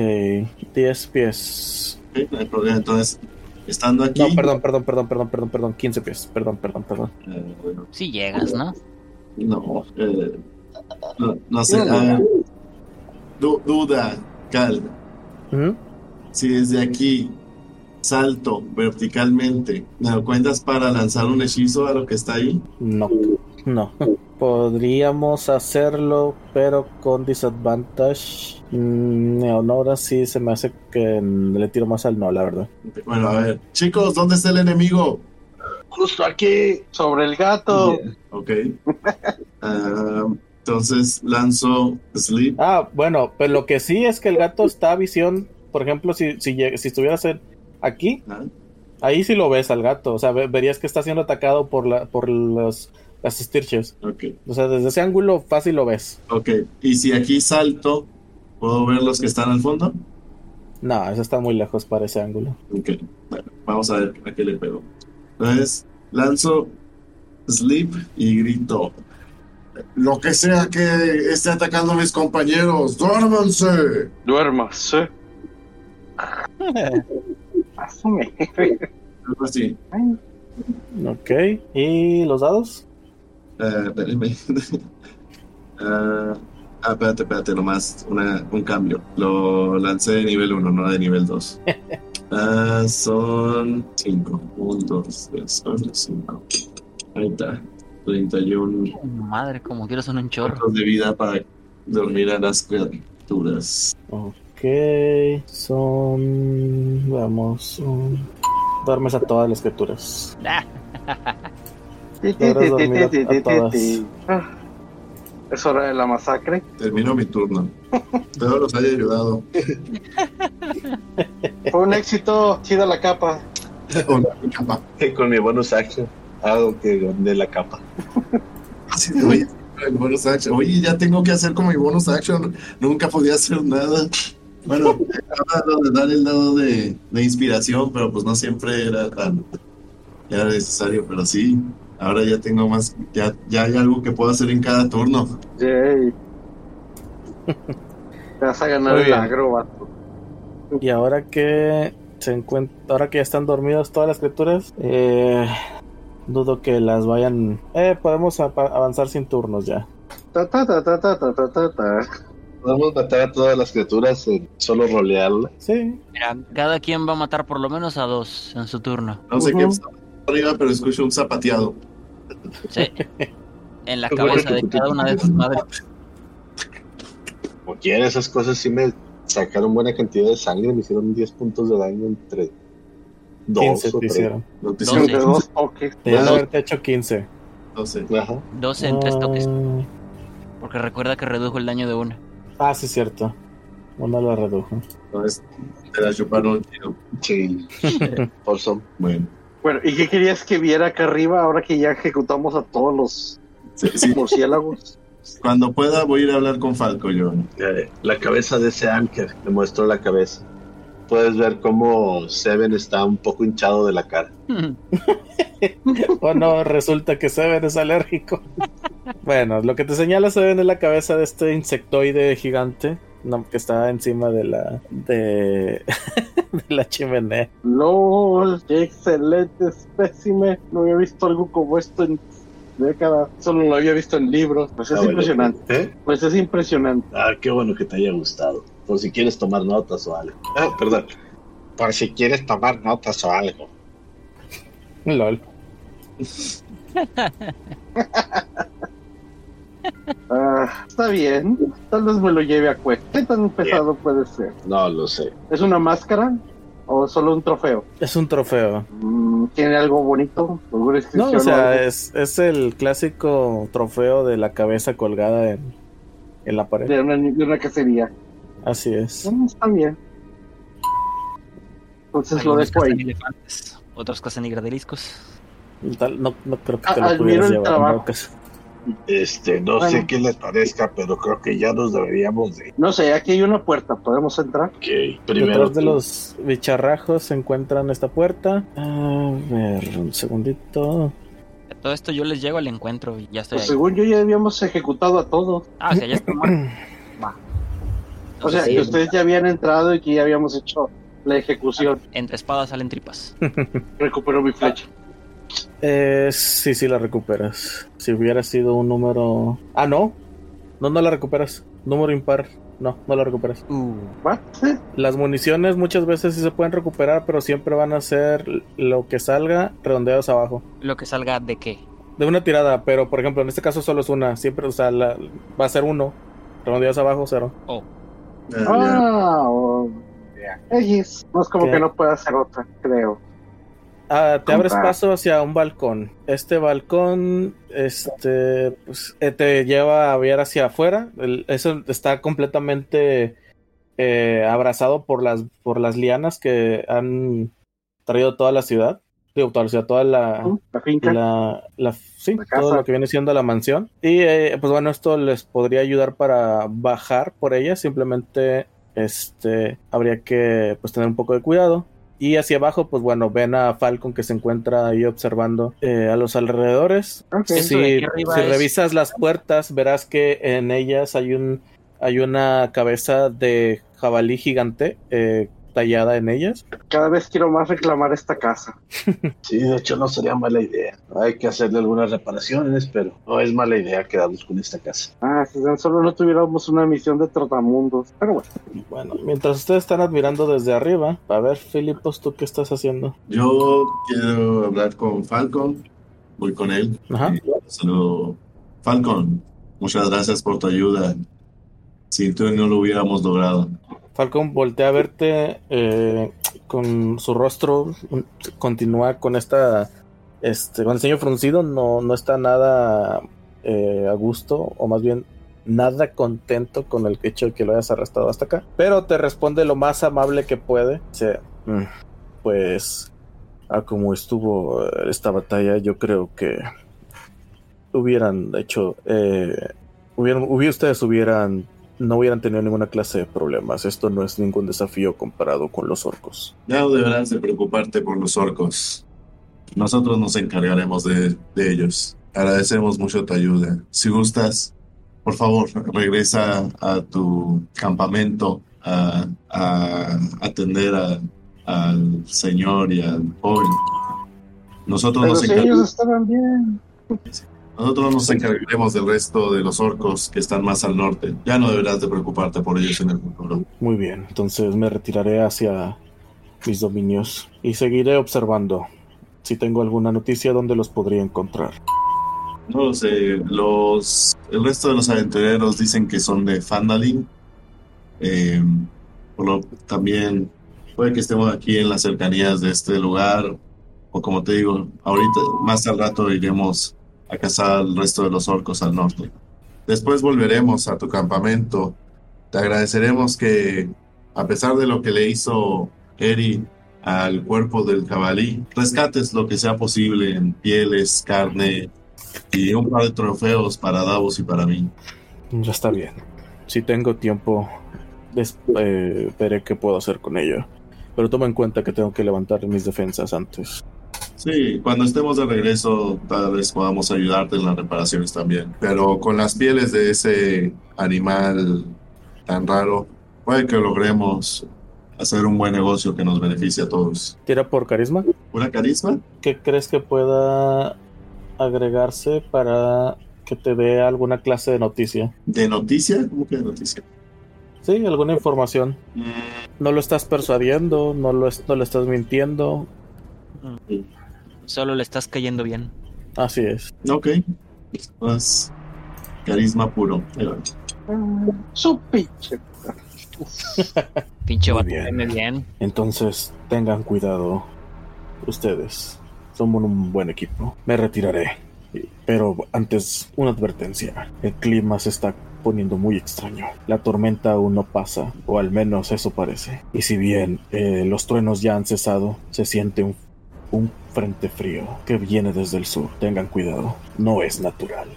10 pies. Ok, no hay problema. Entonces, estando aquí. No, perdón, perdón, perdón, perdón, perdón, perdón, 15 pies. Perdón, perdón, perdón. eh, bueno, Si llegas, ¿no? no, eh, no, no sé. Du- duda, Cal. Ujú. Si desde aquí salto verticalmente, ¿me lo cuentas para lanzar un hechizo a lo que está ahí? No, no. Podríamos hacerlo, pero con disadvantage. Mm, no, ahora sí se me hace que le tiro más al no, la verdad. Bueno, a ver. Chicos, ¿dónde está el enemigo? Justo aquí. Sobre el gato. Ok. Ah, entonces lanzo Sleep. Ah, bueno, pues lo que sí es que el gato está a visión. Por ejemplo, si, si, si estuvieras en- aquí, Ah, ahí sí lo ves al gato. O sea, ve- verías que está siendo atacado por, la, por los, las Stirches. Ok, O sea, desde ese ángulo fácil lo ves. ok. Y si aquí salto, ¿puedo ver los que están al fondo? No, eso está muy lejos para ese ángulo. Ok, bueno, vamos a ver a qué le pego. Entonces, lanzo Sleep y grito. Lo que sea que esté atacando a mis compañeros, duérmanse. Duermas. ¿eh? Asume. Algo así. Ok, ¿y los dados? Eh, espérenme. Ah, ah, espérate, espérate, nomás una, un cambio. Lo lancé de nivel 1, no de nivel 2. Ah, son 5. 1, 2, 3, 4, 5. Ahí está. 31 Madre, como quiero son un chorro. de vida para dormir a las criaturas. Ok, son. Vamos. um, duermes a todas las criaturas. Ah, a- todas. Ah, Es hora de la masacre. Termino mi turno. Espero los haya ayudado. Fue un éxito. Chida la capa. Con mi. Con bonus action. Hago que de la capa. Así de, Oye, el bonus action. Oye, ya tengo que hacer como mi bonus action. Nunca podía hacer nada. Bueno, acaba de dar el dado de, de inspiración, pero pues no siempre era tan era necesario, pero sí. Ahora ya tengo más, ya, ya hay algo que puedo hacer en cada turno. Yay. Te vas a ganar el agro, vato. Y ahora que se encuentra. Ahora que ya están dormidas todas las criaturas. eh, dudo que las vayan. Eh, podemos avanzar sin turnos ya. Ta, ta, ta, Podemos matar a todas las criaturas en solo rolearla. Sí, Mira, cada quien va a matar por lo menos a dos en su turno. No sé qué Ujú. está arriba, pero escucho un zapateado. Sí. En la Qué cabeza de te- cada una de sus madres. Como quiera, esas cosas sí me sacaron buena cantidad de sangre. Me hicieron 10 puntos de daño entre 2 15 o te 3. hicieron. No te Doce. Entre dos toques. Dos. haberte hecho 15. No sé. Ajá. 12 en tres toques. Ah, Porque recuerda que redujo el daño de una. Ah, sí, cierto. Uno lo redujo. No es. Te la chuparon un tiro. Sí. Por eso. Bueno. Bueno, ¿y qué querías que viera acá arriba ahora que ya ejecutamos a todos los Sí, sí. murciélagos? Cuando pueda, voy a ir a hablar con Falco yo. Eh, la cabeza de ese Anker. Le muestro la cabeza. Puedes ver cómo Seven está un poco hinchado de la cara. O no, resulta que Seven es alérgico. bueno, lo que te señala Seven es la cabeza de este insectoide gigante no, que está encima de la de, de la chimenea. LOL, qué excelente espécimen. No había visto algo como esto en décadas. Solo lo había visto en libros. Pues es Ah, impresionante. ¿Eh? Pues es impresionante. Ah, qué bueno que te haya gustado. Por si quieres tomar notas o algo. Ah, perdón. Por si quieres tomar notas o algo. LOL. Ah, está bien. Tal vez me lo lleve a cuesta. ¿Qué tan pesado puede ser? No lo sé. ¿Es una máscara o solo un trofeo? Es un trofeo. Mm, ¿Tiene algo bonito? ¿Alguna No, o sea, es, es el clásico trofeo de la cabeza colgada en, en la pared. de, una, de una cacería. Así es. Mm, está bien. Entonces lo dejo ahí. elefantes, otros cazan. Tal- No, no creo que Ah, te lo admiro pudieras el llevar. caso. Este, no Bueno. sé qué les parezca, pero creo que ya nos deberíamos de. No sé, aquí hay una puerta. ¿Podemos entrar? Ok, primero. Detrás de los bicharrajos se encuentran esta puerta. A ver, un segundito. A todo esto yo les llego al encuentro y ya estoy Pues ahí. según yo ya habíamos ejecutado a todos. Ah, o sea, ya está. Va. O sea, que ustedes ya habían entrado y que ya habíamos hecho la ejecución. entre espadas salen tripas. Recupero mi flecha. Eh, sí, sí la recuperas. Si hubiera sido un número... Ah, no. No, no la recuperas. Número impar. No, no la recuperas. Uh. Las municiones muchas veces sí se pueden recuperar, pero siempre van a ser lo que salga redondeados abajo. lo que salga de qué. De una tirada, pero por ejemplo, en este caso solo es una. Siempre, o sea, la- va a ser uno. Redondeados abajo, cero. Oh, Ah. Ah, oh. No es como ¿Qué? que no pueda hacer otra, creo. Ah, te abres paso hacia un balcón. Este balcón, este, pues, eh, te lleva a ver hacia afuera. El- eso está completamente eh, abrazado por las, por las lianas que han traído toda la ciudad. Digo, toda la ciudad, toda la, La finca. la, la- sí, La casa. todo lo que viene siendo la mansión. Y eh, pues bueno, esto les podría ayudar para bajar por ella. Simplemente este habría que pues tener un poco de cuidado. Y hacia abajo, pues bueno, ven a Falcon que se encuentra ahí observando eh, a los alrededores. Si, es- revisas las puertas, verás que en ellas hay un hay una cabeza de jabalí gigante eh, tallada en ellas. Cada vez quiero más reclamar esta casa. Sí, de hecho no sería mala idea. Hay que hacerle algunas reparaciones, pero no es mala idea quedarnos con esta casa. Ah, si tan solo no tuviéramos una misión de trotamundos. Pero bueno, Bueno, mientras ustedes están admirando desde arriba, a ver, Filipos, ¿tú qué estás haciendo? Yo quiero hablar con Falcon. Voy con él. Ajá. Saludo. Falcon, muchas gracias por tu ayuda. Sin tú no lo hubiéramos logrado. Falcon voltea a verte eh, con su rostro, continúa con esta, este, con el ceño fruncido, no, no está nada eh, a gusto, o más bien nada contento con el hecho de que lo hayas arrastrado hasta acá, pero te responde lo más amable que puede. Dice, "Mm, pues, a como estuvo esta batalla, yo creo que hubieran hecho, eh, hubieran, hubi- ustedes hubieran no hubieran tenido ninguna clase de problemas. Esto no es ningún desafío comparado con los orcos. Ya no deberás de preocuparte por los orcos. Nosotros nos encargaremos de, de ellos. Agradecemos mucho tu ayuda. Si gustas, por favor, regresa a tu campamento a, a atender a- al señor y al joven. Nosotros Pero nos, si encar- ellos estaban bien. Nosotros nos encargaremos del resto de los orcos que están más al norte. Ya no deberás de preocuparte por ellos en el futuro. Muy bien, entonces me retiraré hacia mis dominios y seguiré observando. Si tengo alguna noticia, ¿dónde los podría encontrar? No lo sé, los, el resto de los aventureros dicen que son de Fandalin. Eh, lo, también puede que estemos aquí en las cercanías de este lugar. O como te digo, ahorita, más al rato iremos a cazar al resto de los orcos al norte. Después volveremos a tu campamento. Te agradeceremos que, a pesar de lo que le hizo Eri al cuerpo del jabalí, rescates lo que sea posible en pieles, carne, y un par de trofeos para Davos y para mí. Ya está bien. Si tengo tiempo, eh, veré qué puedo hacer con ello. Pero toma en cuenta que tengo que levantar mis defensas antes. Sí, cuando estemos de regreso, tal vez podamos ayudarte en las reparaciones también. Pero con las pieles de ese animal tan raro, puede que logremos hacer un buen negocio que nos beneficie a todos. ¿Tira por carisma? ¿Una carisma? ¿Qué crees que pueda agregarse para que te dé alguna clase de noticia? ¿De noticia? ¿Cómo que de noticia? Sí, alguna información. No lo estás persuadiendo, no lo, es- no le estás mintiendo. Solo le estás cayendo bien. Así es. Ok. Pues carisma puro. Va. Su pinche. Pinche Muy vato, bien. bien. Entonces, tengan cuidado ustedes. Somos un buen equipo. Me retiraré. Pero antes, una advertencia. El clima se está poniendo muy extraño. La tormenta aún no pasa, o al menos eso parece. Y si bien eh, los truenos ya han cesado, se siente un, un frente frío que viene desde el sur. Tengan cuidado. No es natural.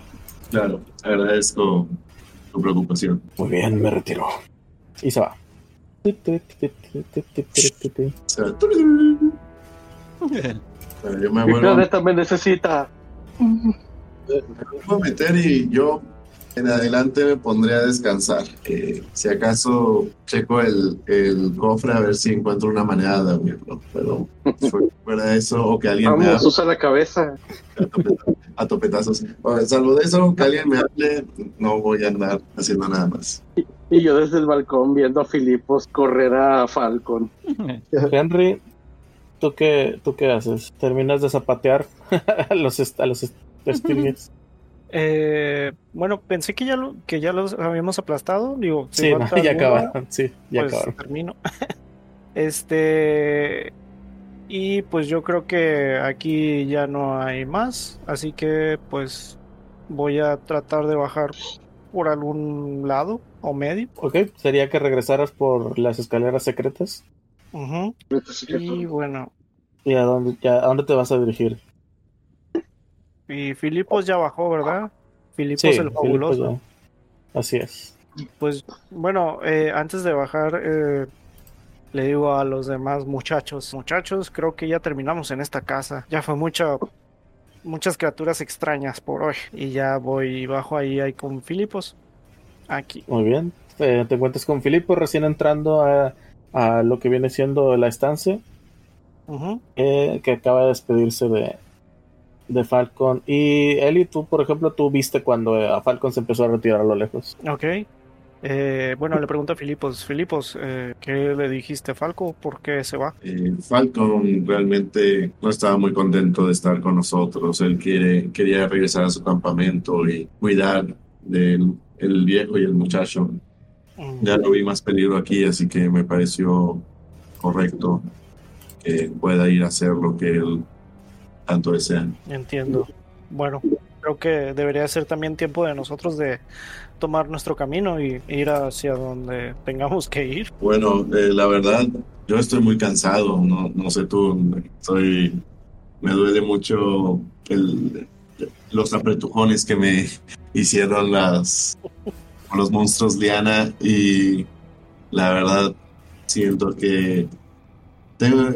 Claro, agradezco tu preocupación. Muy bien, me retiro. Y se va. Yo me vuelvo, me necesita. me vuelvo a meter y yo en adelante me pondré a descansar. Eh, si acaso checo el, el cofre a ver si encuentro una manera de abrirlo. Pero fu- fuera de eso, o que alguien me Vamos, hable usa la cabeza. a, topeta- a topetazos. Bueno, salvo de eso, que alguien me hable, no voy a andar haciendo nada más. Y yo desde el balcón viendo a Filipos correr a Falcon. Henry, ¿tú qué, ¿tú qué haces? ¿Terminas de zapatear a los, a los? Eh, bueno, pensé que ya, lo, que ya los habíamos aplastado. Digo, Sí, no, ya acabaron. Sí, ya pues acabaron. termino. este. Y pues yo creo que aquí ya no hay más. Así que pues voy a tratar de bajar por algún lado o medio. Ok, sería que regresaras por las escaleras secretas. Ujú. Y bueno, ¿Y a dónde, ya- a dónde te vas a dirigir? Y Filipos ya bajó, ¿verdad? Filipos Sí, el fabuloso. Así es. Pues bueno, eh, antes de bajar, eh, le digo a los demás muchachos, muchachos, creo que ya terminamos en esta casa. Ya fue mucha, muchas criaturas extrañas por hoy. Y ya voy y bajo ahí, ahí con Filipos. Aquí. Muy bien. Eh, te encuentras con Filipo recién entrando a, a lo que viene siendo la estancia, que acaba de despedirse de, de Falcon. Y Eli, tú, por ejemplo, tú viste cuando eh, a Falcon se empezó a retirar a lo lejos. Ok. Eh, bueno, le pregunto a Filipos, Filipos, eh, ¿qué le dijiste a Falco? ¿Por qué se va? Eh, Falcon realmente no estaba muy contento de estar con nosotros. Él quiere, quería regresar a su campamento y cuidar del el viejo y el muchacho. Mm, Ya lo vi más peligro aquí, así que me pareció correcto que pueda ir a hacer lo que él tanto. Entiendo. Bueno, creo que debería ser también tiempo de nosotros de tomar nuestro camino y ir hacia donde tengamos que ir. Bueno, eh, la verdad, yo estoy muy cansado, no, no sé tú, estoy, me duele mucho el, los apretujones que me hicieron las, los monstruos Liana y la verdad siento que tengo-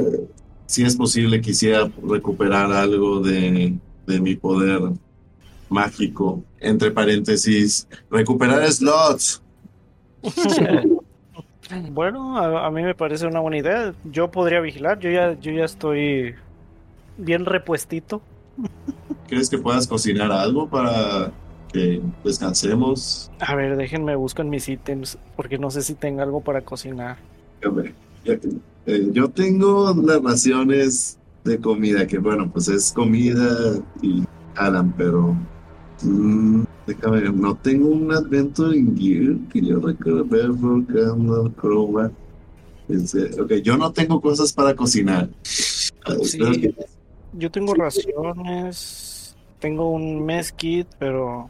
si es posible quisiera recuperar algo de, de mi poder mágico, entre paréntesis, recuperar slots. Bueno, a, a mí me parece una buena idea. Yo podría vigilar. Yo ya, yo ya estoy bien repuestito. ¿Crees que puedas cocinar algo para que descansemos? A ver, déjenme busco en mis ítems, porque no sé si tengo algo para cocinar. A ver, que- eh, yo tengo las raciones de comida, que bueno, pues es comida y Alan, pero mm, déjame ver, no tengo un Adventure in Gear que yo recuerdo ver Candle, Chroma. Ok, yo no tengo cosas para cocinar. Ah, Sí. que- Yo tengo raciones, tengo un mess kit, pero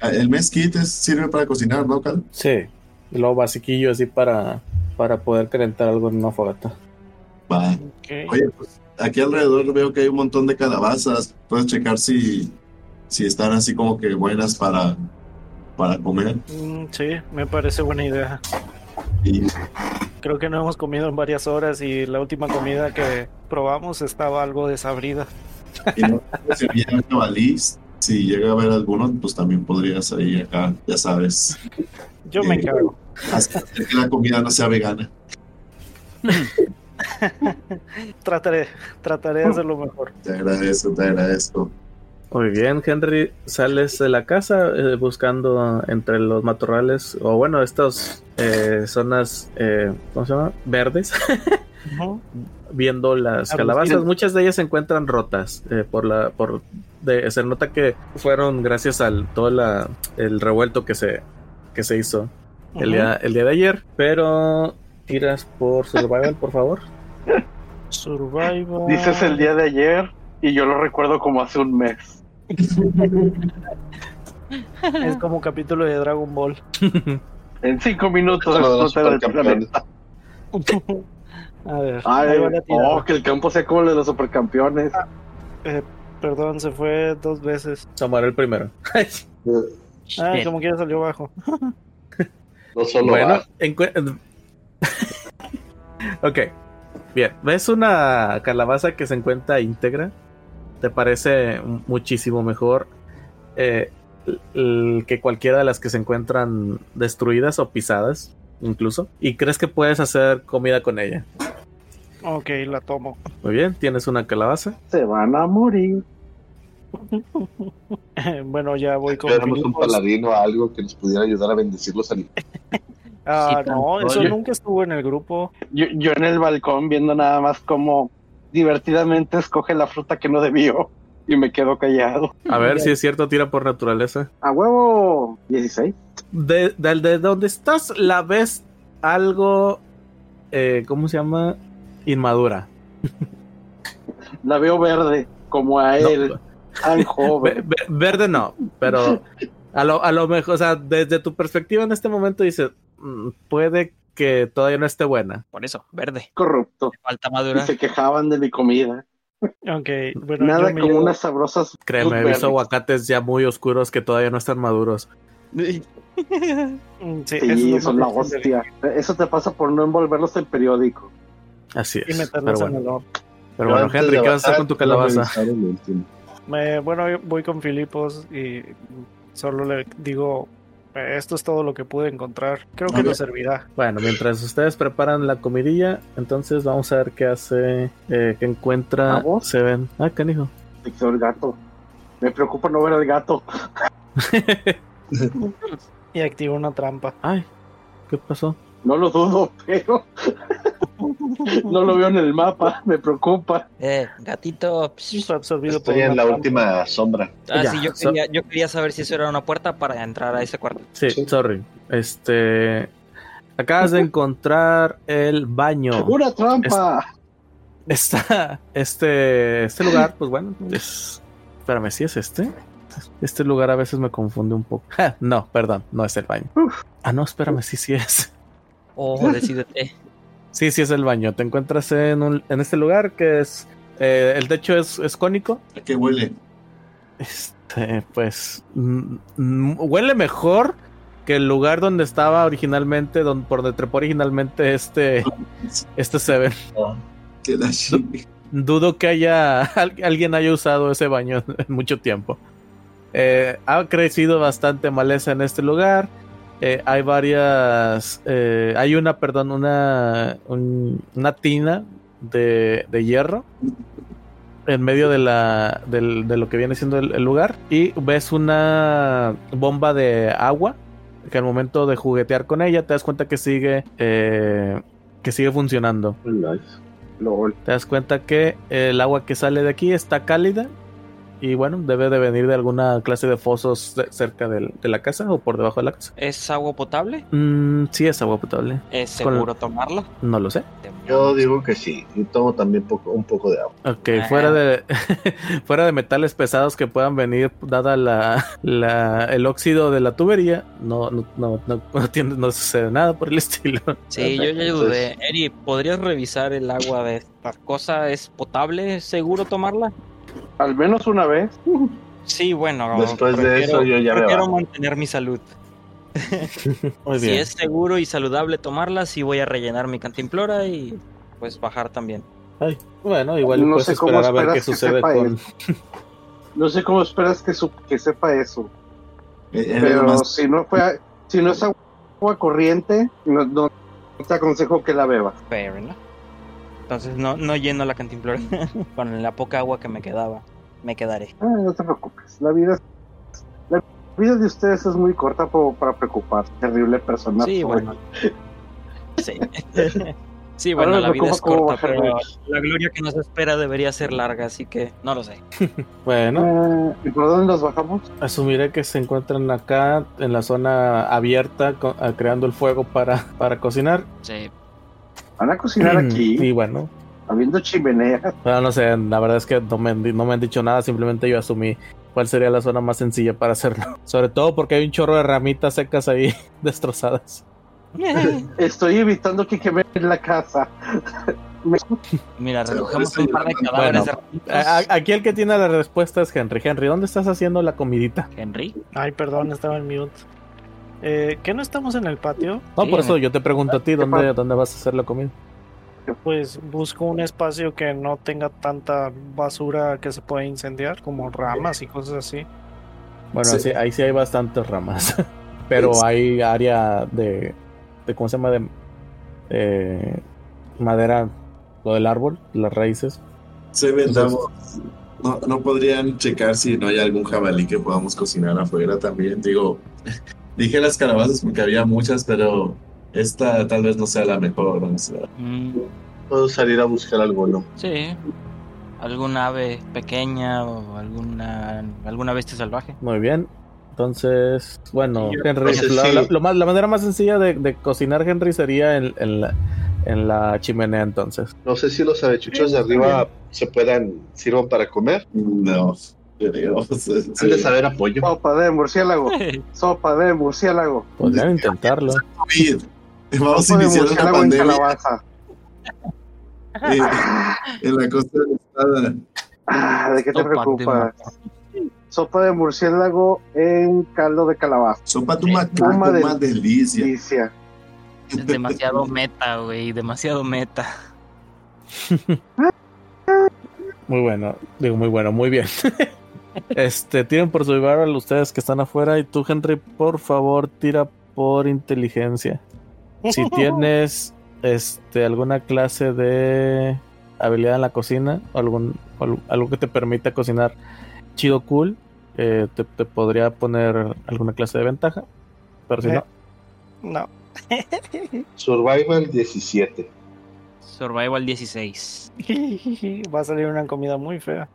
Ah, El mezquite es- sirve para cocinar, ¿no, Cal? Sí, y luego basiquillo así para, para poder calentar algo en una fogata. Va. ok. Oye, pues aquí alrededor veo que hay un montón de calabazas. Puedes checar si, si están así como que buenas para, para comer. Mm, sí, me parece buena idea. Y Creo que no hemos comido en varias horas y la última comida que probamos estaba algo desabrida. Y no si jabalís, si llega a haber alguno, pues también podrías ahí acá, ya sabes, Yo me Eh, encargo. hacer que la comida no sea vegana. Trataré, trataré de hacerlo mejor. Te agradezco, te agradezco. Muy bien, Henry, sales de la casa eh, buscando entre los matorrales, o bueno, estas eh, zonas, eh, ¿cómo se llama? Verdes, viendo las calabazas. Muchas de ellas se encuentran rotas, eh, por la, por, de, se nota que fueron gracias al todo la, el revuelto que se, que se hizo el, día, el día de ayer, pero tiras por survival, por favor. Survival. Dices el día de ayer y yo lo recuerdo como hace un mes. Es como un capítulo de Dragon Ball. En cinco minutos explota el planeta. A ver, Ay, oh, que el campo sea como el de los supercampeones. Eh, perdón, se fue dos veces. Samuel el primero. Ah, como quiera salió bajo. No solo Bueno, ok, bien. ¿Ves una calabaza que se encuentra íntegra? ¿Te parece muchísimo mejor eh, que cualquiera de las que se encuentran destruidas o pisadas, incluso? ¿Y crees que puedes hacer comida con ella? Ok, la tomo. Muy bien, tienes una calabaza. Se van a morir. bueno, ya voy con Éramos un paladino o algo que nos pudiera ayudar a bendecir los. Ah, Sí, no, tanto. eso nunca estuvo en el grupo. Yo, yo en el balcón viendo nada más como divertidamente escoge la fruta que no debió y me quedo callado. A ver si es cierto, tira por naturaleza. A huevo 16. De, de, de donde estás, la ves algo, eh, ¿cómo se llama? Inmadura. La veo verde como a No, él, tan Ve- joven. ve- verde no, pero a lo, a lo mejor, o sea, desde tu perspectiva en este momento dices, "Mm, puede que todavía no esté buena. Por eso, verde. corrupto. Falta Y madura. se quejaban de mi comida. Ok, bueno, Nada como llevo- unas sabrosas. Créeme, he visto aguacates ya muy oscuros que todavía no están maduros. Mm, Sí, Sí, eso es son la hostia. Eso te pasa por no envolverlos en periódico. Así Y es. meterlos Pero en bueno, el horno. pero bueno Henry, ¿qué vas a hacer con tu calabaza? Me- bueno, yo voy con Filipos y solo le digo, "Eh, esto es todo lo que pude encontrar. Creo que Ok. nos servirá. Bueno, mientras ustedes preparan la comidilla, entonces vamos a ver qué hace, eh, qué encuentra ¿Vamos? Seven. Ah, canijo. Se quedó el gato. Me preocupa no ver al gato. Y activo una trampa. Ay, ¿qué pasó? No lo dudo, pero no lo veo en el mapa. Me preocupa. Eh, gatito. Fue absorbido por Estoy en la trampa. última sombra. Ah, Ya, sí, yo so- quería, yo quería saber si eso era una puerta para entrar a ese cuarto. Sí, sorry. Este. Acabas de encontrar el baño. ¡Una trampa! Está. Este. Este lugar, pues bueno. Es, espérame, ¿sí es este? Este lugar a veces me confunde un poco. No, perdón, no es el baño. Ah, no, espérame, sí, sí es. Oh, decídete. Sí, sí es el baño. Te encuentras en, un, en este lugar que es. eh, el techo es, es cónico. ¿A qué huele? Este, pues. mm, mm, huele mejor que el lugar donde estaba originalmente, donde, por donde trepó originalmente este. Este Seven. Que la Dudo que haya al- alguien haya usado ese baño en mucho tiempo. Eh, ha crecido bastante maleza en este lugar. Eh, hay varias. eh, hay una, perdón, una, un- una tina de, de hierro en medio de la del- de lo que viene siendo el, el lugar y ves una bomba de agua que al momento de juguetear con ella te das cuenta que sigue eh, que sigue funcionando. Nice. LOL. Te das cuenta que el agua que sale de aquí está cálida y bueno, debe de venir de alguna clase de fosos de- cerca del- de la casa o por debajo de la casa. ¿Es agua potable? Mm, sí es agua potable. ¿Es Con- seguro tomarla? No lo sé. Yo digo que sí. Y tomo también poco, un poco de agua. Ok, Ah. fuera de fuera de metales pesados que puedan venir dada la, la- el óxido de la tubería, no no no no, no tiene- no sucede nada por el estilo. Sí, yo ya dudé. Eri, ¿podrías revisar el agua de esta cosa? ¿Es potable? ¿Seguro tomarla? Al menos una vez. Sí, bueno. Después de eso yo ya Prefiero mantener mi salud. Muy Si bien. es seguro y saludable tomarla, sí voy a rellenar mi cantimplora y pues bajar también. Ay, bueno, igual No puedes sé cómo esperar a ver qué esperas que sucede sepa con No sé cómo esperas que, su- que sepa eso. Eh, era Pero más- si no fue, si no es agua corriente, no, no te aconsejo que la bebas. Fair enough. Entonces no, no lleno la cantimplora. Con la poca agua que me quedaba, me quedaré. Ah, no te preocupes. La vida, la vida de ustedes es muy corta para preocupar. Terrible persona. Sí, bueno. Sí. Sí, bueno, la vida es corta, pero la gloria que nos espera debería ser larga, así que no lo sé. Bueno, Ah, ¿Y por dónde nos bajamos? asumiré que se encuentran acá en la zona abierta ah, creando el fuego para para cocinar. Sí. Van a cocinar aquí, Y bueno, habiendo chimenea. Bueno, no sé, la verdad es que no me, han di- no me han dicho nada, simplemente yo asumí cuál sería la zona más sencilla para hacerlo. Sobre todo porque hay un chorro de ramitas secas ahí destrozadas. Estoy evitando que quemen la casa. Mira, recogemos un par de bueno, cadáveres ratitos. aquí el que tiene la respuesta es Henry. Henry, ¿dónde estás haciendo la comidita? Henry. Ay, perdón, estaba en mute. Eh, ¿Qué no estamos en el patio? No, Sí, por eso yo te pregunto a ti, ¿dónde, dónde vas a hacer la comida? Pues busco un espacio que no tenga tanta basura que se pueda incendiar, como ramas y cosas así. Bueno, Sí. sí, ahí sí hay bastantes ramas. Pero hay área de, de ¿cómo se llama? De eh, madera, lo del árbol, las raíces. Se vendamos. No, no podrían checar si no hay algún jabalí que podamos cocinar afuera también. Digo, dije las calabazas porque había muchas, pero esta tal vez no sea la mejor. o sea, Mm, Puedo salir a buscar algo, ¿no? sí. ¿Alguna ave pequeña o alguna, alguna bestia salvaje? Muy bien. Entonces, bueno, Henry, Entonces, la, sí. la- lo más, la manera más sencilla de, de cocinar Henry sería en, en la, en la chimenea entonces. No sé si los avechuchos de arriba se puedan, sirvan para comer. no, creo. o sea, Han de sí. saber apoyo. Sopa de murciélago. Sopa de murciélago. Podrían intentarlo. Vamos a iniciar una en pandemia calabaza. eh, en la costa de Espada. Ah, ¿De qué te preocupas? Sopa de murciélago en caldo de calabaza. Sopa tu macaco, del- más delicia. Delicia. Es demasiado meta, güey, demasiado meta. Muy bueno, digo muy bueno, muy bien. este, tienen por survival ustedes que están afuera y tú Henry, por favor, tira por inteligencia. Si tienes este alguna clase de habilidad en la cocina, o algún algo que te permita cocinar chido cool, eh, te, te podría poner alguna clase de ventaja. Pero si Eh. no, No. Survival 17. Survival 16. Va a salir una comida muy fea.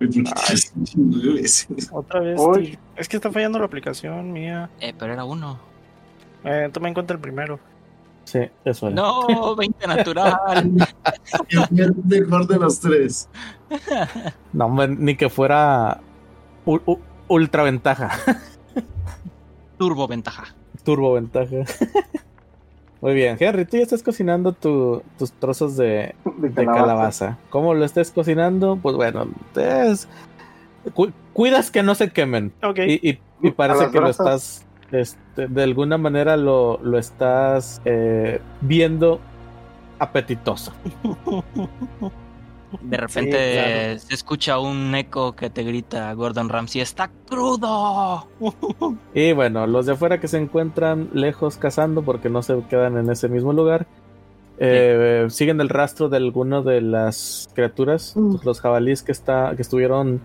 Otra vez. Tío. Es que está fallando la aplicación mía. Eh, pero era uno. Eh, toma en cuenta el primero. sí, eso es. No, 20 natural. El mejor de los tres. No, hombre, ni que fuera u- u- ultra ventaja. Turbo ventaja. Turbo ventaja. Muy bien, Henry, tú ya estás cocinando tu- tus trozos de, De de calabaza. ¿Cómo lo estés cocinando? Pues bueno, es- cu- cuidas que no se quemen. Ok. Y, y- y parece que lo estás, este, de alguna manera lo, lo estás eh, viendo apetitoso. De repente claro. se escucha un eco que te grita Gordon Ramsay, ¡está crudo! Y bueno, los de afuera que se encuentran lejos cazando porque no se quedan en ese mismo lugar, Eh, siguen el rastro de alguno de las criaturas, Mm. los jabalíes que está, que estuvieron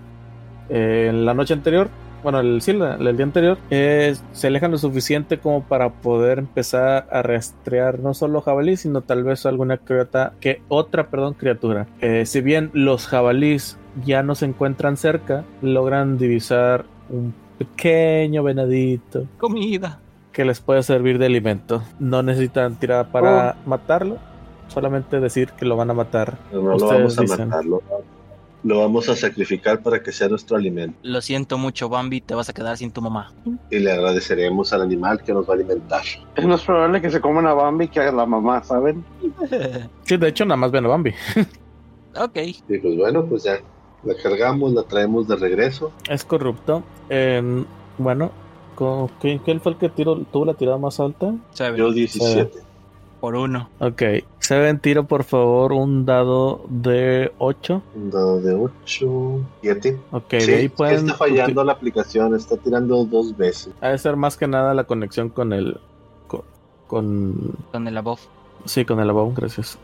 eh, en la noche anterior, bueno, el, sí, el día anterior, eh, se alejan lo suficiente como para poder empezar a rastrear no solo jabalí, sino tal vez alguna criatura, que otra, perdón, criatura. Eh, si bien los jabalíes ya no se encuentran cerca, logran divisar un pequeño venadito Comida. que les puede servir de alimento. No necesitan tirar para matarlo, solamente decir que lo van a matar. No, no vamos a dicen. Lo vamos a sacrificar para que sea nuestro alimento. Lo siento mucho, Bambi, te vas a quedar sin tu mamá. Y le agradeceremos al animal que nos va a alimentar. Es más probable que se coman a Bambi que a la mamá, ¿saben? Sí, de hecho, nada más ven a Bambi. ok. Y pues bueno, pues ya la cargamos, la traemos de regreso. Es corrupto. Eh, bueno, con- ¿quién, fue el que tiró, tuvo la tirada más alta? Seven, Yo 17. Por uno. Ok. Seven, tiro por favor un dado de 8. Un dado de 8. 7. Ok, Sí, de ahí pueden. está fallando la aplicación, está tirando dos veces. Ha de ser más que nada la conexión con el. Con. con- Con el above. sí, con el above, gracias.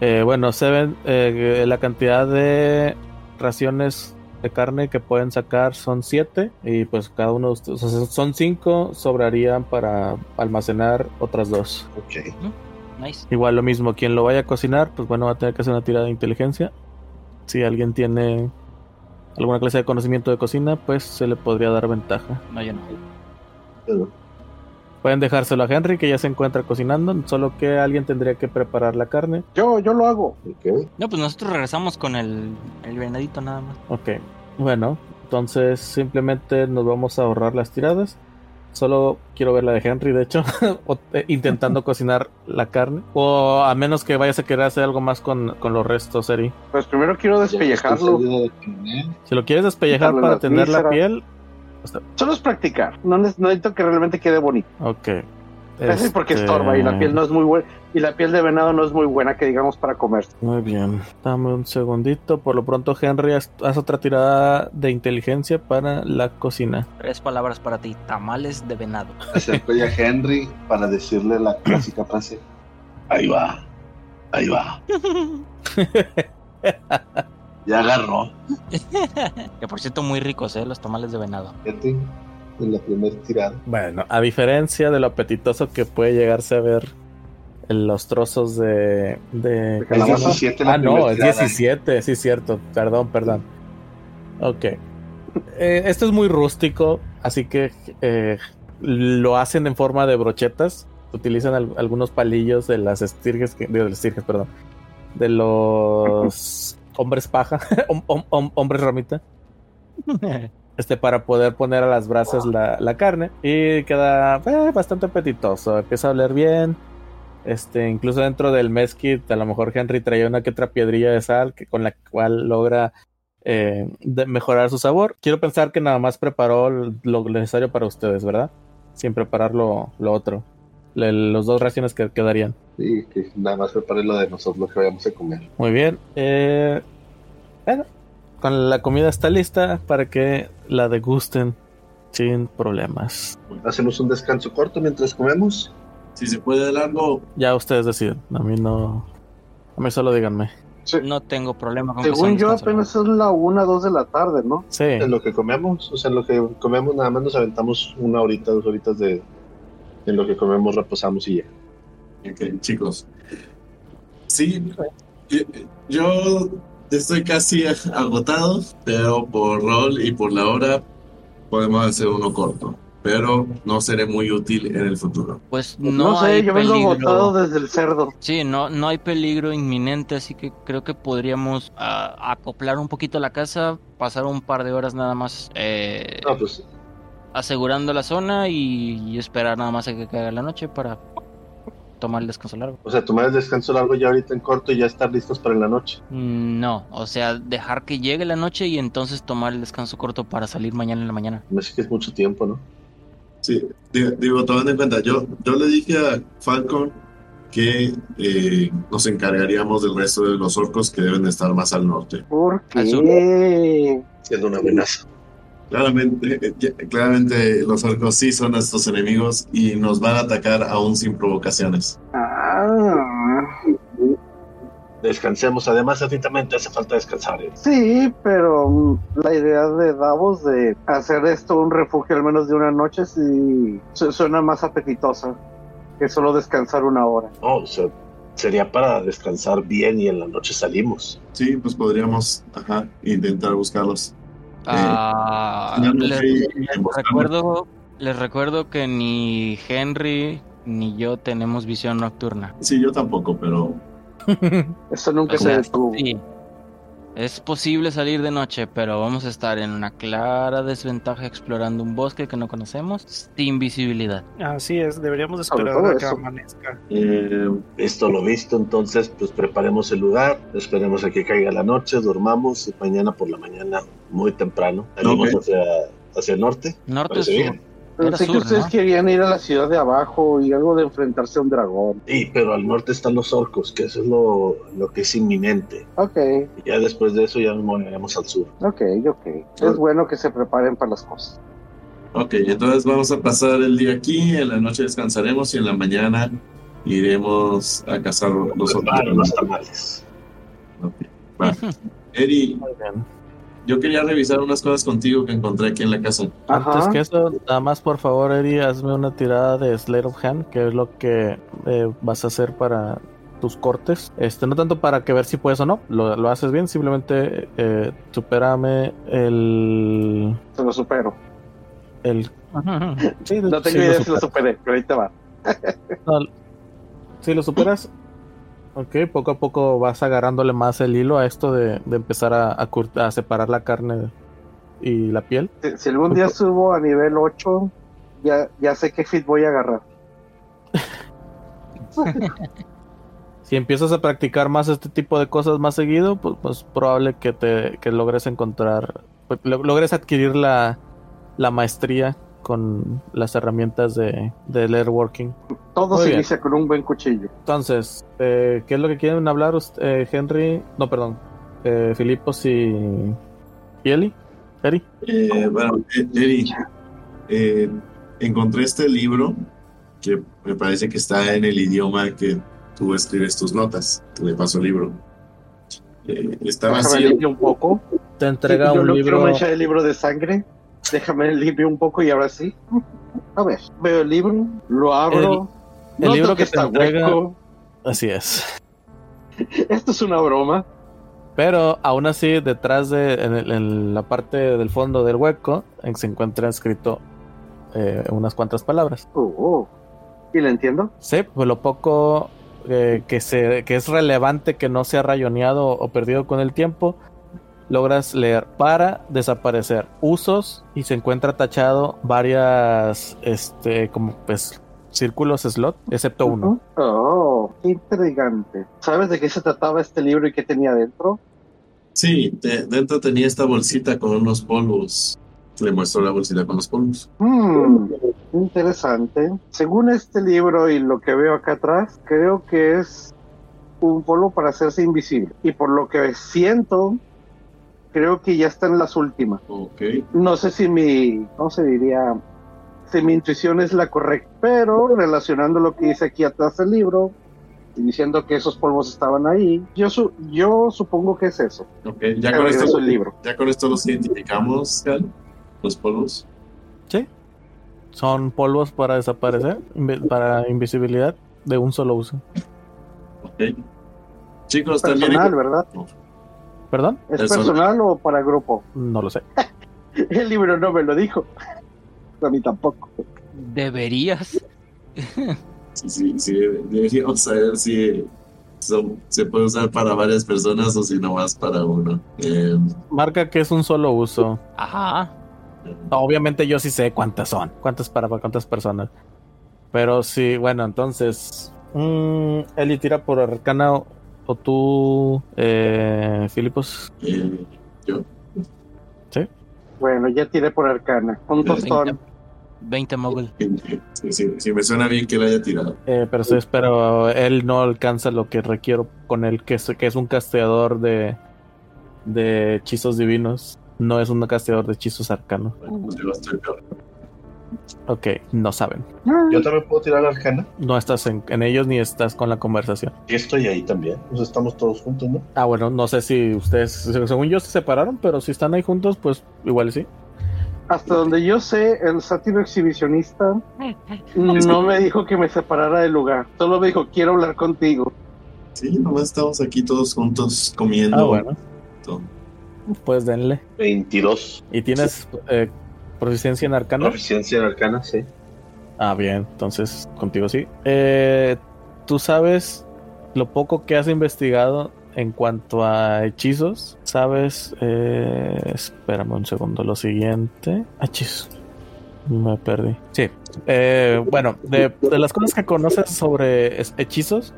Eh, bueno, Seven, eh, la cantidad de raciones de carne que pueden sacar son 7. Y pues cada uno de ustedes. o sea, son 5, sobrarían para almacenar otras dos. Ok. Nice. Igual lo mismo, quien lo vaya a cocinar, pues bueno, va a tener que hacer una tirada de inteligencia. Si alguien tiene alguna clase de conocimiento de cocina, pues se le podría dar ventaja. No, yo no. Pueden dejárselo a Henry, que ya se encuentra cocinando, solo que alguien tendría que preparar la carne. Yo, yo lo hago. ok. No, pues nosotros regresamos con el, el venadito nada más. Ok, bueno, entonces simplemente nos vamos a ahorrar las tiradas. Solo quiero ver la de Henry, de hecho, eh, intentando cocinar la carne. O a menos que vayas a querer hacer algo más con, con los restos, Eri. Pues primero quiero despellejarlo. Si lo quieres despellejar para tener la Solo es practicar. No, ne- no necesito que realmente quede bonito. ok. Casi porque Este, estorba y la piel no es muy buena. Y la piel de venado no es muy buena que digamos para comer. Muy bien, dame un segundito. Por lo pronto, Henry, haz, haz otra tirada de inteligencia para la cocina. Tres palabras para ti. Tamales de venado. Acerco ya a Henry para decirle la clásica frase. Ahí va, ahí va. Ya agarró. Que por cierto, muy ricos, ¿eh? Los tamales de venado. Fíjate, en la primera tirada. Bueno, a diferencia de lo apetitoso que puede llegarse a ver en los trozos de. de De ¿cómo se llama? 17 la Ah, no, es tirada. 17, sí, cierto. Perdón, perdón. Ok. Eh, esto es muy rústico, así que eh, lo hacen en forma de brochetas. Utilizan al- algunos palillos de las estirges, que, de las estirges, perdón. De los hombres paja, hom- hom- hom- hombres ramita. este para poder poner a las brasas la, la carne. Y queda eh, bastante apetitoso. Empieza a oler bien. Este incluso dentro del mezquit a lo mejor Henry traía una que otra piedrilla de sal que con la cual logra eh, de- mejorar su sabor. Quiero pensar que nada más preparó lo necesario para ustedes verdad sin preparar lo, lo otro Le- los dos raciones que quedarían Sí, que nada más prepare lo de nosotros lo que vayamos a comer. muy bien. Eh, bueno, con la comida está lista para que la degusten sin problemas. Hacemos un descanso corto mientras comemos. Si se puede largo, Ya ustedes deciden. A mí no. A mí solo díganme. No tengo problema con Según yo, apenas es la una, dos de la tarde, ¿no? Sí. En lo que comemos, o sea, en lo que comemos nada más nos aventamos una horita, dos horitas de... En lo que comemos reposamos y ya. Ok, chicos. Sí, yo estoy casi agotado, pero por rol y por la hora podemos hacer uno corto. Pero no seré muy útil en el futuro. Pues No, no, sé, hay yo vengo peligro. agotado desde el cerdo. Sí, no, no hay peligro inminente, así que creo que podríamos ah, acoplar un poquito la casa, pasar un par de horas nada más eh, No, pues asegurando la zona y, y esperar nada más a que caiga la noche para tomar el descanso largo. O sea, tomar el descanso largo ya ahorita en corto y ya estar listos para la noche. Mm, No, o sea, dejar que llegue la noche y entonces tomar el descanso corto para salir mañana en la mañana. Me sé que es mucho tiempo, ¿no? Sí, digo, digo, tomando en cuenta, yo, yo le dije a Falcon que eh, nos encargaríamos del resto de los orcos que deben estar más al norte. ¿Por qué? Siendo una amenaza. Claramente, eh, claramente los orcos sí son nuestros enemigos y nos van a atacar aún sin provocaciones. Ah, descansemos. Además, a ti también te hace falta descansar. ¿eh? Sí, pero mm, la idea de Davos de hacer esto un refugio al menos de una noche sí su- suena más apetitosa que solo descansar una hora. No, o sea, sería para descansar bien y en la noche salimos. Sí, pues podríamos ajá, intentar buscarlos. Ah, no les, recuerdo, les recuerdo que ni Henry ni yo tenemos visión nocturna. Sí, yo tampoco, pero Eso nunca O se sea, detuvo. sí, es posible salir de noche, pero vamos a estar en una clara desventaja explorando un bosque que no conocemos sin visibilidad. Así es, deberíamos esperar a que eso. amanezca. eh, Visto lo visto, entonces, pues preparemos el lugar, esperemos a que caiga la noche, dormamos y mañana por la mañana, muy temprano, salimos Ok. hacia, hacia el norte. Norte Parece sur. Pensé que ustedes ¿no? querían ir a la ciudad de abajo y algo de enfrentarse a un dragón. Sí, pero al norte están los orcos, que eso es lo, lo que es inminente. Ok, Y ya después de eso ya nos moveremos al sur. ok, ok. Es bueno que se preparen para las cosas. ok, entonces vamos a pasar el día aquí, en la noche descansaremos y en la mañana iremos a cazar los Preparen los tamales. Ok, va. Eri, Muy bien. Yo quería revisar unas cosas contigo que encontré aquí en la casa. Antes Ajá. que eso, nada más por favor, Eri, hazme una tirada de Slate of Hand, que es lo que eh, vas a hacer para tus cortes. Este, no tanto para que ver si puedes o no, lo, lo haces bien, simplemente eh, supérame el. Se lo supero. el sí, de- No tengo sí, lo idea si lo superé, pero ahí te va. No, si lo superas, ok, poco a poco vas agarrándole más el hilo a esto de, de empezar a, a a separar la carne y la piel. Si, si algún día subo a nivel 8, ya, ya sé qué fit voy a agarrar. Si empiezas a practicar más este tipo de cosas más seguido, pues, pues probable que te que logres encontrar, pues, lo- logres adquirir la, la maestría con las herramientas de, de leatherworking. Todo Muy se bien. inicia con un buen cuchillo. Entonces, eh, ¿qué es lo que quieren hablar ust- eh, Henry? No, perdón, eh, Filipos y, y Eli. Eri. Eh, bueno, eh, Eri, eh, encontré este libro que me parece que está en el idioma que tú escribes tus notas. Te paso el libro. Eh, está vacío. un poco. Te entrega Yo un libro. quiero manchar el libro de sangre. Déjame limpio un poco y ahora sí. A ver, veo el libro, lo abro. el libro que está entrega- hueco. Así es. Esto es una broma. Pero aún así, detrás de, en, el- en la parte del fondo del hueco, se encuentra escrito eh, unas cuantas palabras. Oh, oh. ¿Y lo entiendo? Sí, pues lo poco eh, que, se, que es relevante que no sea rayoneado o perdido con el tiempo, logras leer para desaparecer usos y se encuentra tachado varias, este, como pues, círculos slot, excepto uno. Oh, qué intrigante. ¿Sabes de qué se trataba este libro y qué tenía dentro? Sí, de- dentro tenía esta bolsita con unos polvos. Le muestro la bolsita con los polvos. Hmm, interesante. Según este libro y lo que veo acá atrás, creo que es un polvo para hacerse invisible. Y por lo que siento, creo que ya están las últimas. Ok. No sé si mi, ¿cómo se diría? Si mi intuición es la correcta, pero relacionando lo que dice aquí atrás del libro y diciendo que esos polvos estaban ahí, yo, su- yo supongo que es eso. Ok, ya con, esto, el libro. ya con esto los identificamos, Cal, los polvos. Sí. Son polvos para desaparecer, para invisibilidad de un solo uso. Ok. Chicos, también. Personal, ¿verdad? ¿Perdón? ¿Es Personal. personal o para grupo? No lo sé. El libro no me lo dijo. A mí tampoco. Deberías. Sí, sí, sí, deberíamos saber si son- se puede usar para varias personas o si no más para uno. Eh, Marca que es un solo uso. Ajá. Obviamente yo sí sé cuántas son, cuántas para, para cuántas personas. Pero sí, bueno, entonces. mm, Eli tira por arcana o, tú, eh, Filipos. yo. Bueno, ya tiré por arcana. Un tostón. 20, 20 mogul. Sí, sí, sí, me suena bien que lo haya tirado. Eh, pero sí, pero él no alcanza lo que requiero con él, que es, que es un casteador de, de hechizos divinos. No es un casteador de hechizos arcanos. Bueno, pues yo estoy peor. Ok, no saben. Yo también puedo tirar arcana. No estás en, en ellos ni estás con la conversación. Y estoy ahí también. Pues estamos todos juntos, ¿no? Ah, bueno, no sé si ustedes, según yo, se separaron, pero si están ahí juntos, pues igual sí. Hasta donde yo sé, el sátiro exhibicionista no me dijo que me separara del lugar. Solo me dijo, quiero hablar contigo. Sí, nomás estamos aquí todos juntos comiendo. Ah, bueno, todo. pues denle. 22. ¿Y tienes eh, proficiencia en arcana? Proficiencia en arcana, sí. Ah, bien, entonces contigo sí. Eh, ¿Tú sabes lo poco que has investigado en cuanto a hechizos? ¿Sabes? Eh, espérame un segundo, lo siguiente. Hechizos. Me perdí. Sí. Eh, bueno, de, de las cosas que conoces sobre hechizos,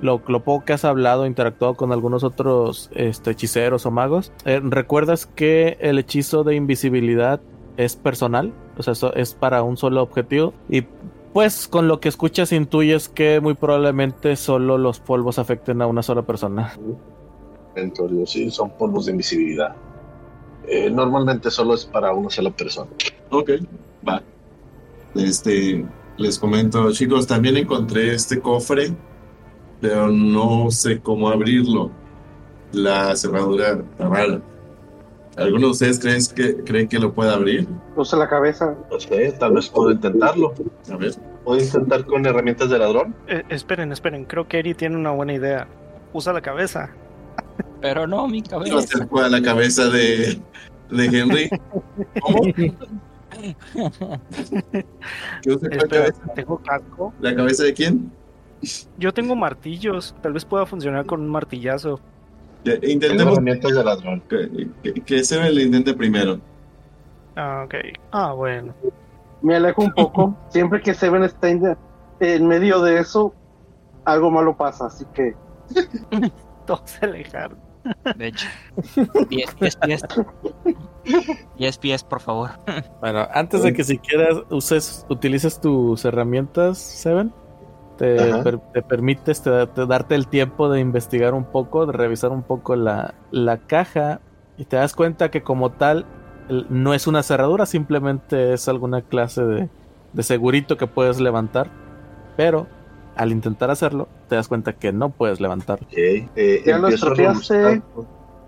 lo, lo poco que has hablado, interactuado con algunos otros este, hechiceros o magos, eh, ¿recuerdas que el hechizo de invisibilidad es personal? O sea, eso es para un solo objetivo. Y pues con lo que escuchas intuyes que muy probablemente solo los polvos afecten a una sola persona. Entonces, sí, son polvos de invisibilidad. Eh, normalmente solo es para una sola persona. Ok, va. Este, les comento, chicos, también encontré este cofre, pero no sé cómo abrirlo. La cerradura está rara. ¿Alguno de ustedes creen que, creen que lo pueda abrir? Usa la cabeza. No sé, tal vez puedo intentarlo. A ver. Puedo intentar con herramientas de ladrón. Eh, esperen, esperen, creo que Eri tiene una buena idea. Usa la cabeza. Pero no, mi cabeza. acerco a la cabeza de, de Henry. ¿Cómo? ¿Qué usa la cabeza? tengo casco. ¿La cabeza de quién? Yo tengo martillos. Tal vez pueda funcionar con un martillazo. Intentemos herramientas de ladrón. que, que, que Seven lo intente primero. Ah, ok. Ah, bueno. Me alejo un poco. Siempre que Seven está en, en medio de eso, algo malo pasa. Así que Todos se alejaron. De hecho. 10 pies, pies. 10 pies, por favor. Bueno, antes de que siquiera uses, utilices tus herramientas, Seven, te, per- te permites te, te darte el tiempo de investigar un poco, de revisar un poco la, la caja y te das cuenta que como tal el- no es una cerradura, simplemente es alguna clase de, de segurito que puedes levantar, pero al intentar hacerlo te das cuenta que no puedes levantarlo. Ok, eh, Ya lo empiezo a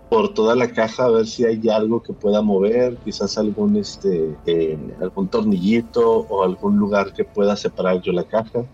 por toda la caja a ver si hay algo que pueda mover, quizás algún este eh, algún tornillito o algún lugar que pueda separar yo la caja.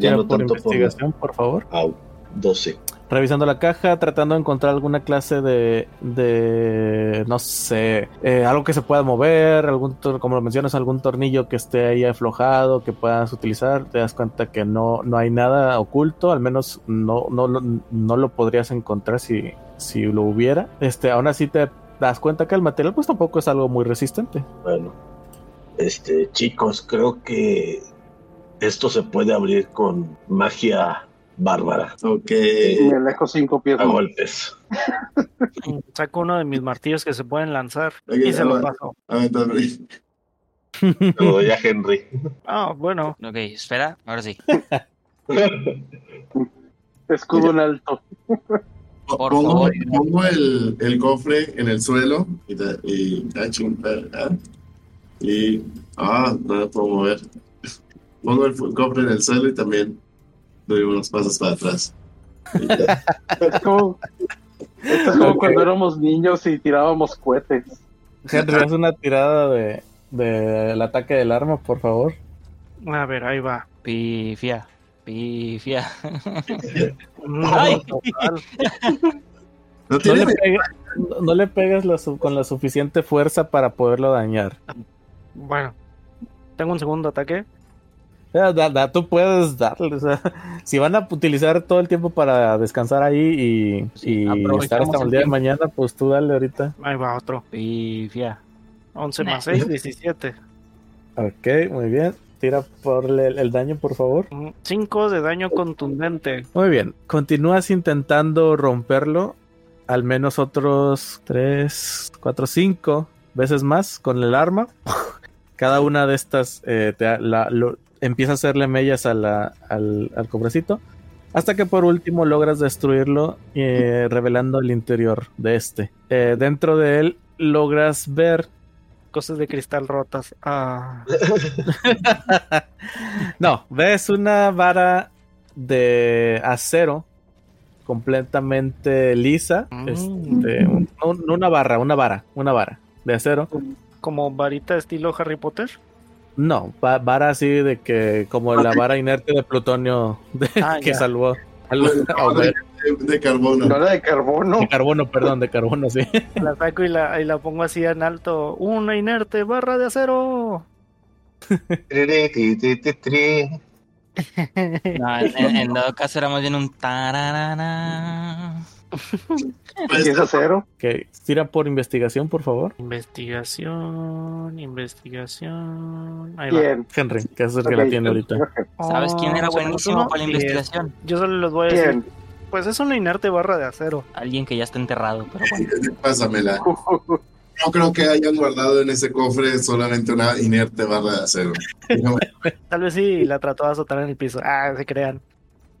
Ya no por tanto investigación, por favor. Ah, 12. revisando la caja, tratando de encontrar alguna clase de, de no sé, eh, algo que se pueda mover, algún, como lo mencionas, algún tornillo que esté ahí aflojado, que puedas utilizar, te das cuenta que no, no hay nada oculto, al menos no, no, lo- no lo podrías encontrar si, si lo hubiera. Este, aún así te das cuenta que el material pues tampoco es algo muy resistente. Bueno, este chicos, creo que esto se puede abrir con magia bárbara Ok. me alejo cinco pies. a golpes. Saco uno de mis martillos que se pueden lanzar y se lo paso. A ver, Henry. Se lo doy a Henry. Ah, bueno. Ok, espera, ahora sí. Escudo en alto. Por pongo, favor. pongo el, el cofre en el suelo y, te- y, ah, ah, y ah, no lo puedo mover. Pongo el cofre en el suelo y también doy unos pasos para atrás. Es como, esto es como cuando éramos niños y tirábamos cohetes. Henry, haz una tirada de, de el ataque del arma, por favor. A ver, ahí va. Pifia. Pifia. No, Ay. No No le, pega- no- no le pegas la su- con la suficiente fuerza para poderlo dañar. Bueno, tengo un segundo ataque. Ya, da- da- tú puedes darle. o sea, si van a utilizar todo el tiempo para descansar ahí y, Sí, y estar hasta el día de mañana, pues tú dale ahorita. Ahí va otro. Pifia. 11 más 6, 17. Ok, muy bien. Tira por el, el daño, por favor. 5 de daño contundente. Muy bien. Continúas intentando romperlo. Al menos otros 3, 4, 5 veces más con el arma. Cada una de estas eh, te, la- lo- empieza a hacerle mellas a la- al, al cofrecito. Hasta que por último logras destruirlo, eh, revelando el interior de este. Eh, dentro de él logras ver cosas de cristal rotas. Ah, No, ves una vara de acero completamente lisa. Mm. este, un- una barra, una vara, una vara de acero. como varita estilo Harry Potter. No, va- vara así de que como la vara inerte de plutonio de- Ah, que ya. salvó al- a Homero. De, de carbono. No era de carbono. de carbono, perdón, de carbono, sí. La saco y la, y la pongo así en alto. Una inerte barra de acero. No, en, en- en dado caso era más bien un tararara. Pues, ¿Qué es acero? Que tira por investigación, por favor. Investigación, investigación. Ahí va. ¿Quién? Henry, que es el que la tiene ahorita. ¿Sabes quién era Oh, ¿se buenísimo para la investigación? Yo solo les voy a decir. Pues es una inerte barra de acero. Alguien que ya está enterrado, pero bueno. Pásamela. No creo que hayan guardado en ese cofre solamente una inerte barra de acero. No, Tal vez sí la trató de azotar en el piso. Ah, se crean.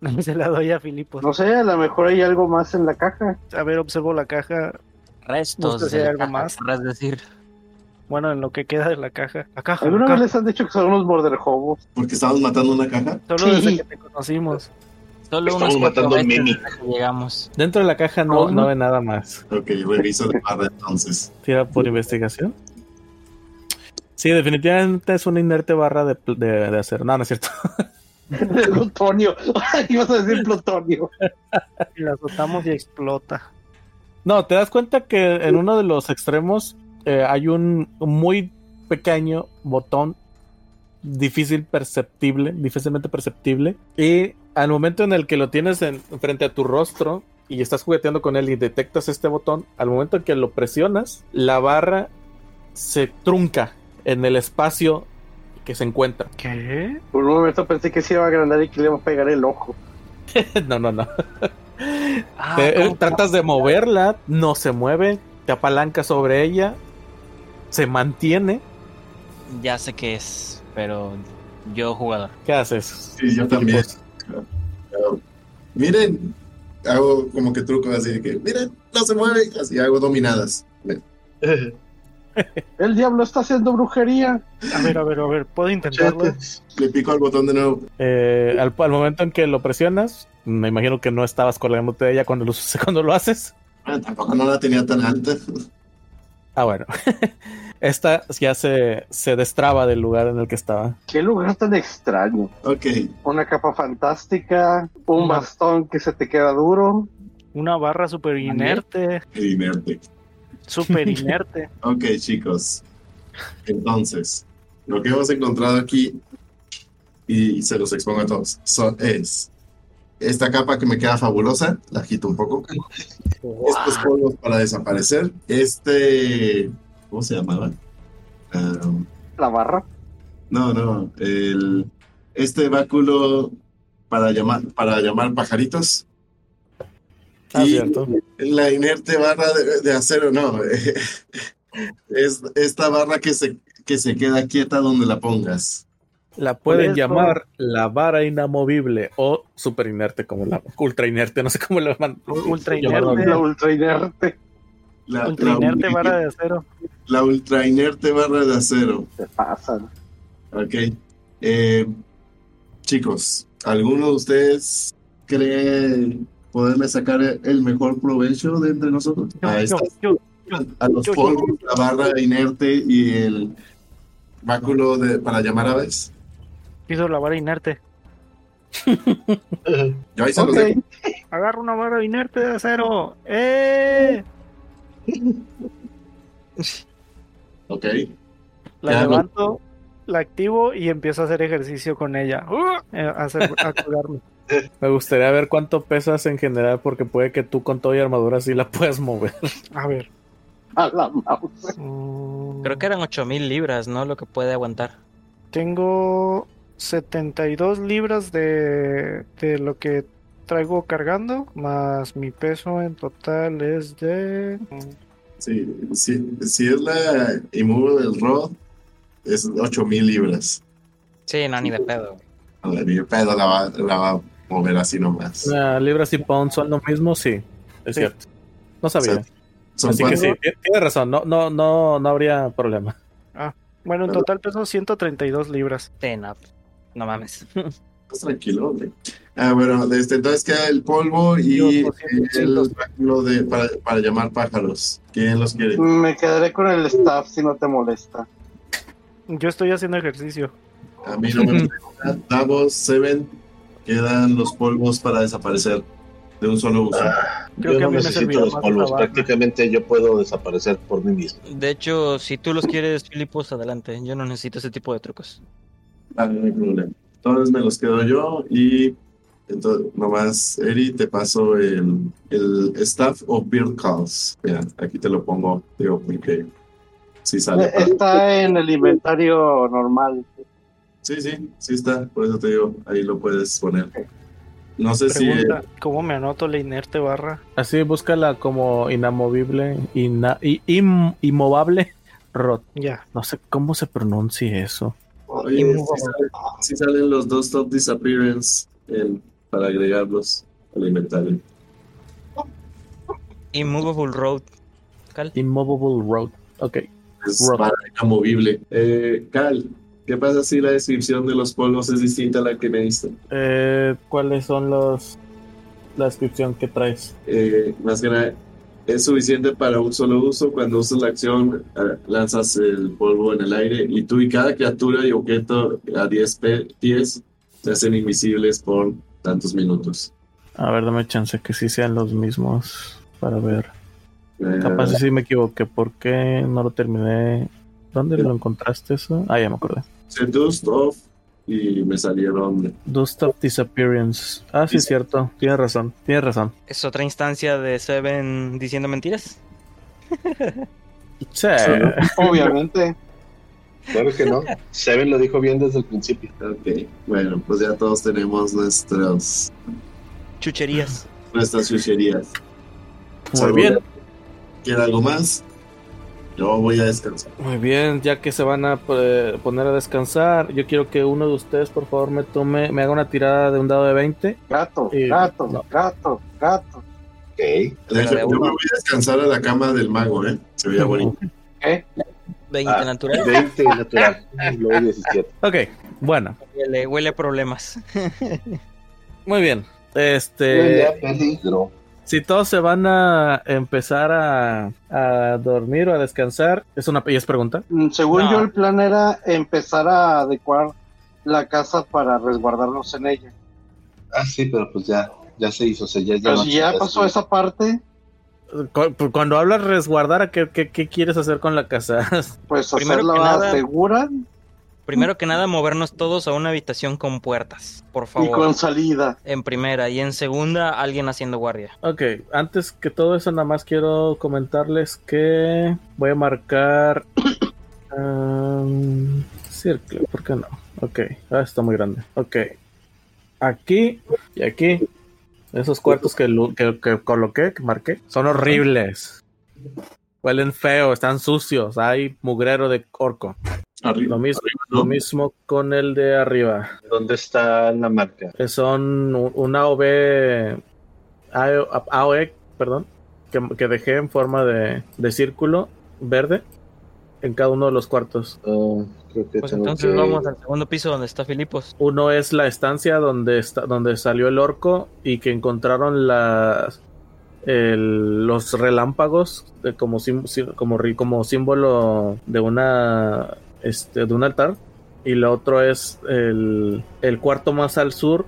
No se la doy a Filipos. No sé, a lo mejor hay algo más en la caja. A ver, observo la caja. Restos de hay algo caja, más. querrás decir. Bueno, en lo que queda de la caja. La caja. ¿Alguna la vez caja. les han dicho que son unos border hobos? Porque estamos matando una caja. Solo Sí. desde que te conocimos. Solo Estamos unos matando veces Mimi. desde que llegamos. Dentro de la caja no, ¿Cómo? no ve nada más. Ok, reviso de barra entonces. Tira por investigación. Sí, definitivamente es una inerte barra de, de, de acero. No, no es cierto. Plutonio. Ibas a decir plutonio. Y la azotamos y explota. No, te das cuenta que en uno de los extremos eh, hay un muy pequeño botón difícil perceptible, difícilmente perceptible. Y al momento en el que lo tienes en, frente a tu rostro y estás jugueteando con él y detectas este botón, al momento en que lo presionas, la barra se trunca en el espacio que se encuentra. ¿Qué? Por un momento pensé que se iba a agrandar y que le iba a pegar el ojo. no, no, no. Ah, Te- ¿cómo? tratas de moverla, no se mueve, te apalancas sobre ella, se mantiene. Ya sé qué es, pero yo jugador. ¿Qué haces? Sí, yo también. Miren, hago como que truco así de que, miren, no se mueve, así hago dominadas. El diablo está haciendo brujería. A ver, a ver, a ver. ¿Puedo intentarlo? Le pico al botón de nuevo. Eh, al, al momento en que lo presionas, me imagino que no estabas colgándote de ella cuando lo, cuando lo haces. Ah, tampoco no la tenía tan alta. Ah, bueno. Esta ya se, se destraba del lugar en el que estaba. Qué lugar tan extraño. Ok, Una capa fantástica, un Una- bastón que se te queda duro. Una barra super inerte. inerte. Super inerte. Ok, chicos. Entonces, lo que hemos encontrado aquí, y se los expongo a todos, so- es esta capa que me queda fabulosa, la quito un poco. Estos polvos para desaparecer. Este, ¿cómo se llamaba? La barra. no, no, el, este báculo para llamar, para llamar pajaritos. Ah, Y- cierto. La inerte barra de, de acero, no. Es esta barra que se, que se queda quieta donde la pongas. La pueden eso- llamar la vara inamovible o super inerte, como la ultra inerte, no sé cómo lo llaman. Ultra inerte. La ultra inerte. La, Ultra la inerte barra de acero. la ultra inerte barra de acero. Se pasan. Ok. Eh, chicos, ¿alguno de ustedes cree poderle sacar el mejor provecho de entre nosotros? A, Yo, estas- yo, a los yo- yo- polvos, la barra inerte y el báculo de, para llamar aves. piso la vara inerte. Yo ahí se los dejo. Agarro una barra inerte de acero. ¡Eh! Ok. La Ya, no. levanto, la activo y empiezo a hacer ejercicio con ella. ¡Uh! Eh, A, hacer, a curarme. Me gustaría ver cuánto pesas en general, porque puede que tú con todo y armadura sí la puedas mover. A ver. A la mouse. Mm, Creo que eran 8000 libras, ¿no? Lo que puede aguantar. Tengo 72 libras de, de lo que traigo cargando, más mi peso en total es de... Sí, sí, si es la immovable del Rod, es 8000 libras. Sí, no, ni de pedo. A ver, ni de pedo la va, la va a mover así nomás. Ah, libras y pounds son lo mismo, sí, es Sí. cierto. No sabía. Son Así que sí, ti- tienes razón, no, no, no, no habría problema. Bueno, en total peso 132 libras. Sí, no, no mames. Estás tranquilo, hombre. Ah, bueno, desde entonces queda el polvo y Yo, el 200. báculo de, para, para llamar pájaros. ¿Quién los quiere? Me quedaré con el staff si no te molesta. Yo estoy haciendo ejercicio. A mí no me preocupa. Davos, Seven, quedan los polvos para desaparecer de un solo uso. Creo yo no necesito los polvos. Prácticamente yo puedo desaparecer por mí mismo. De hecho, si tú los quieres, Filipos, adelante. Yo no necesito ese tipo de trucos. Vale, no hay problema. Entonces me los quedo yo y entonces nomás, Eri, te paso el, el Staff of Beard Calls. Mira, aquí te lo pongo, digo, porque sí sale. Eh, Está en el inventario normal. Sí, sí, sí está, por eso te digo, ahí lo puedes poner. No sé si... Pregunta, ¿cómo me anoto la inerte barra? Así búscala como inamovible, ina, i- im- inmovable, rot. Ya. No sé cómo se pronuncia eso. Oye, sí, sale- sí salen los dos top disappearance en- para agregarlos al inventario. Immovable Road. Cal. Immovable road. Ok. Es para inamovible. Eh, Cal, ¿qué pasa si la descripción de los polvos es distinta a la que me diste? Eh, ¿Cuáles son los la descripción que traes? Eh, más que nada, es suficiente para un solo uso. Cuando usas la acción, eh, lanzas el polvo en el aire y tú y cada criatura y objeto a 10 pe- pies se hacen invisibles por tantos minutos. A ver, dame chance que sí sean los mismos para ver. Eh, Capaz si sí me equivoqué. ¿Por qué no lo terminé? ¿Dónde lo encontraste eso? Ah, ya me acordé. Seduced off y me salieron. Dust of Disappearance. Ah, sí, es cierto. Tienes razón. Tienes razón. ¿Es otra instancia de Seven diciendo mentiras? Sí. Obviamente. Claro que no. Seven lo dijo bien desde el principio. Ok, bueno, pues ya todos tenemos nuestros, Chucherías. nuestras chucherías. Muy bien. ¿Quiere algo más? Yo voy a descansar. Muy bien, ya que se van a eh, poner a descansar, yo quiero que uno de ustedes, por favor, me tome, me haga una tirada de un dado de 20. Gato, Eh, gato, no. gato, gato. Ok. De hecho, de yo uno. me voy a descansar a la cama del mago, ¿eh? Se veía bonito. ¿Qué? 20 Ah, natural. 20 natural. Luego 17. Ok, bueno, Huele, huele a problemas. muy bien. Huele Este, a peligro. Si todos se van a empezar a, a dormir o a descansar, es una y es pregunta. Mm, Según No. yo, el plan era empezar a adecuar la casa para resguardarnos en ella. Ah, sí, pero pues ya, ya se hizo. O sea, ya, ya Pero no- si ya pasó esa parte, Cu- Cuando hablas resguardar, ¿a ¿qué, qué, qué quieres hacer con la casa? pues hacerla nada- segura Primero que nada, movernos todos a una habitación con puertas, por y favor. con salida. En primera y en segunda, alguien haciendo guardia. Ok, antes que todo eso, nada más quiero comentarles que voy a marcar. um, círculo, ¿por qué no? Ok, ah, está muy grande. Ok, aquí y aquí, esos cuartos que, que, que coloqué, que marqué, son horribles. Huelen feo, están sucios, hay mugrero de orco. Arriba. Lo mismo, arriba, lo mismo con el de arriba. ¿Dónde está la marca? que son u- un AOV, AO AOE, perdón, que, que dejé en forma de, de círculo verde en cada uno de los cuartos. Oh, creo que Pues entonces que- vamos al segundo piso donde está Filipos. Uno es la estancia donde está, donde salió el orco y que encontraron las el- los relámpagos de- como, sim- sí- como, como símbolo de una este, de un altar y lo otro es el, el cuarto más al sur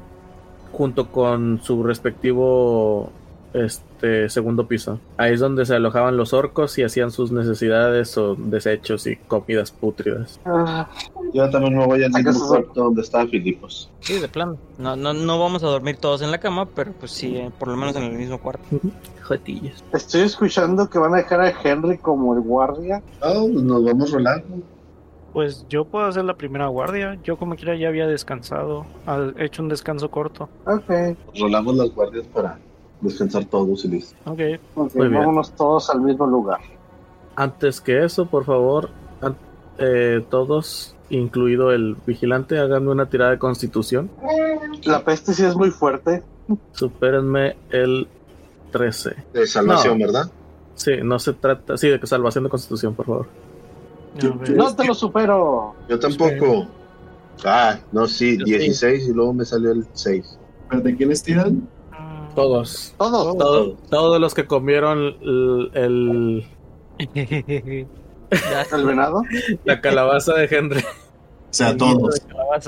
junto con su respectivo este segundo piso ahí es donde se alojaban los orcos y hacían sus necesidades o desechos y comidas pútridas Ah, Yo también me voy al mismo cuarto donde estaba Filipos. Sí, de plano. No, no, no vamos a dormir todos en la cama, pero pues sí, eh, por lo menos en el mismo cuarto. jotillas estoy escuchando que van a dejar a Henry como el guardia. Ah, pues nos vamos rolando. Pues yo puedo hacer la primera guardia. Yo como quiera ya había descansado. ha hecho un descanso corto. Ok, Rolamos las guardias para descansar todos y listo. Ok. ok, Muy bien. vámonos todos al mismo lugar. Antes que eso, por favor, eh, todos, incluido el vigilante, háganme una tirada de constitución. La peste sí es muy fuerte. Supérenme el 13. De salvación, No. ¿verdad? Sí, no se trata. Sí, de que salvación de constitución, por favor. Yo- No te lo supero. Yo tampoco. Ah, no, sí, Yo sí. 16 y luego me salió el 6. ¿De quiénes tiran? Todos. Todos. Todos, todos los que comieron el, el- ¿El venado? la calabaza de Henry. O sea, todos.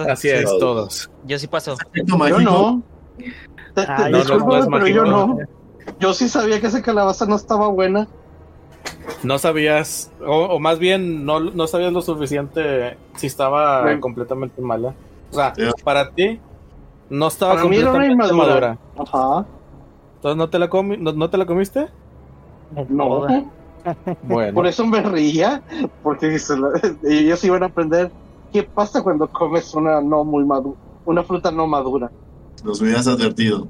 Así es, Todos. todos. Yo sí paso. Yo mágico. no. Te, te- Ay, no, no, no es pero mágico. yo no. Yo sí sabía que esa calabaza no estaba buena. No sabías, o, o más bien no, no sabías lo suficiente si estaba Bueno. completamente mala. O sea, para ti no estaba Para mí era una completamente inmadura. madura. Ajá. Entonces, ¿no te la, comi- no, no te la comiste? No. Bueno. Por eso me reía. Porque la- ellos iban a aprender qué pasa cuando comes una no muy madura. Una fruta no madura. Los hubieras advertido.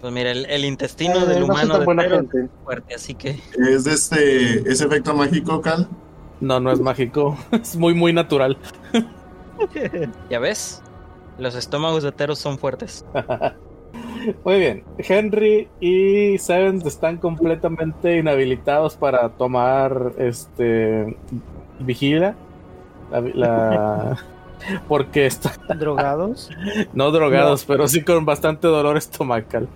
Pues mira, el, el intestino Eh, del no humano de buena Tero gente. es fuerte, así que ¿Es de este, ese efecto mágico, Cal? No, no es mágico. Es muy, muy natural. ya ves, los estómagos de Tero son fuertes. Muy bien. Henry y Sevens están completamente inhabilitados para tomar este vigila. La, la- porque están ¿Drogados? no drogados, pero sí con bastante dolor estomacal.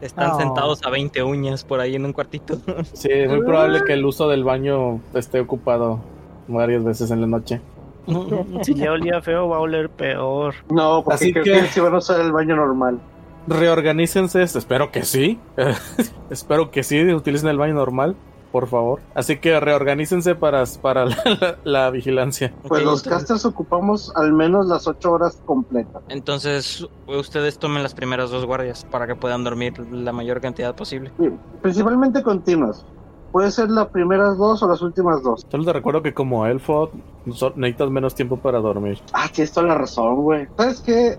Están Oh. sentados a 20 uñas por ahí en un cuartito. Sí, es muy probable que el uso del baño esté ocupado varias veces en la noche. Si ya olía feo, va a oler peor. No, porque Así creo que- que sí van a usar el baño normal. Reorganícense, espero que sí. espero que sí, utilicen el baño normal, por favor. Así que reorganícense para, para la, la- la vigilancia. Pues los entonces- casters ocupamos al menos las ocho horas completas. Entonces, ustedes tomen las primeras dos guardias para que puedan dormir la mayor cantidad posible. Sí, Principalmente continuas. Puede ser las primeras dos o las últimas dos. Solo te recuerdo que como elfo necesitas menos tiempo para dormir. Ah, tienes toda la razón, güey. ¿Sabes qué?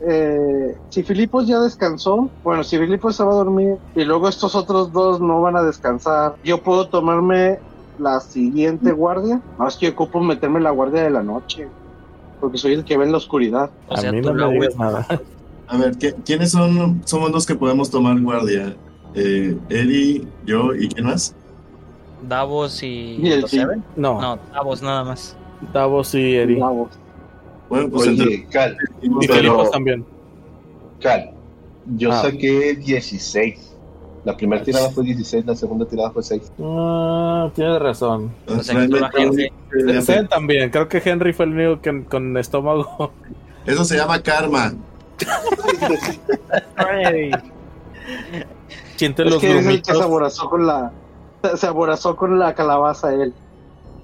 Eh, si Filipos ya descansó, bueno, si Filipos se va a dormir y luego estos otros dos no van a descansar, yo puedo tomarme la siguiente guardia. No, es que ocupo meterme en la guardia de la noche. Porque soy el que ve en la oscuridad. O A sea, mí tú no me digas nada. A ver, ¿qué- ¿quiénes son somos los que podemos tomar guardia? Eh, Eddie, yo y quién más? Davos y, Y el sí. Seven. No, No, Davos nada más. Davos y Eri. Vamos. Bueno, pues entre- Oye, Cal, Y pero- también. Cal, yo Ah. saqué 16. La primera tirada fue 16, la segunda tirada fue 6. Ah, tienes razón. O sea, Seven también. Creo que Henry fue el único que, con estómago. Eso se llama karma. Ay, Siente Es los que es el que se aborazó con la. Se aborazó con la calabaza él.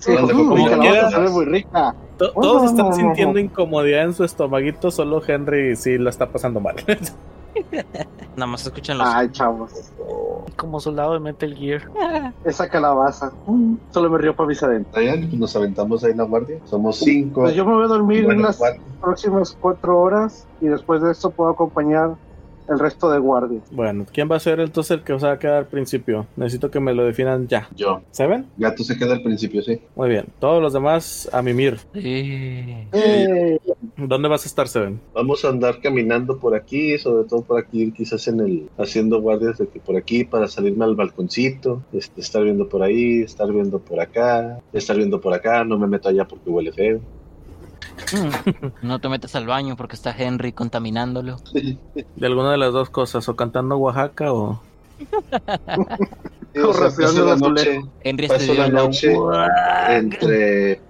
Sí, Ándale, "Mm, como mi calabaza quiera. sabe muy rica. To- Oh, Todos están no, sintiendo no. incomodidad en su estomaguito, solo Henry sí la está pasando mal. Nada más escuchan los. Ay, chavos. como soldado de Metal Gear. Esa calabaza. mm, Solo me río para mis adentros. Pues nos aventamos ahí en la guardia. Somos 5. Pues yo me voy a dormir las próximas cuatro horas y después de esto puedo acompañar el resto de guardias. bueno, ¿quién va a ser entonces el que os va a quedar al principio? Necesito que me lo definan ya. Yo. ¿Seven? Gato se queda al principio, sí. Muy bien. Todos los demás a mimir. Sí. Eh, ¿Dónde vas a estar, Seven? Vamos a andar caminando por aquí, sobre todo por aquí, quizás en el haciendo guardias de que por aquí para salirme al balconcito, este, estar viendo por ahí, estar viendo por acá, estar viendo por acá, no me meto allá porque huele feo. No te metas al baño porque está Henry contaminándolo. De alguna de las dos cosas, o cantando Oaxaca o... O de la noche, Henry estudió la noche entre,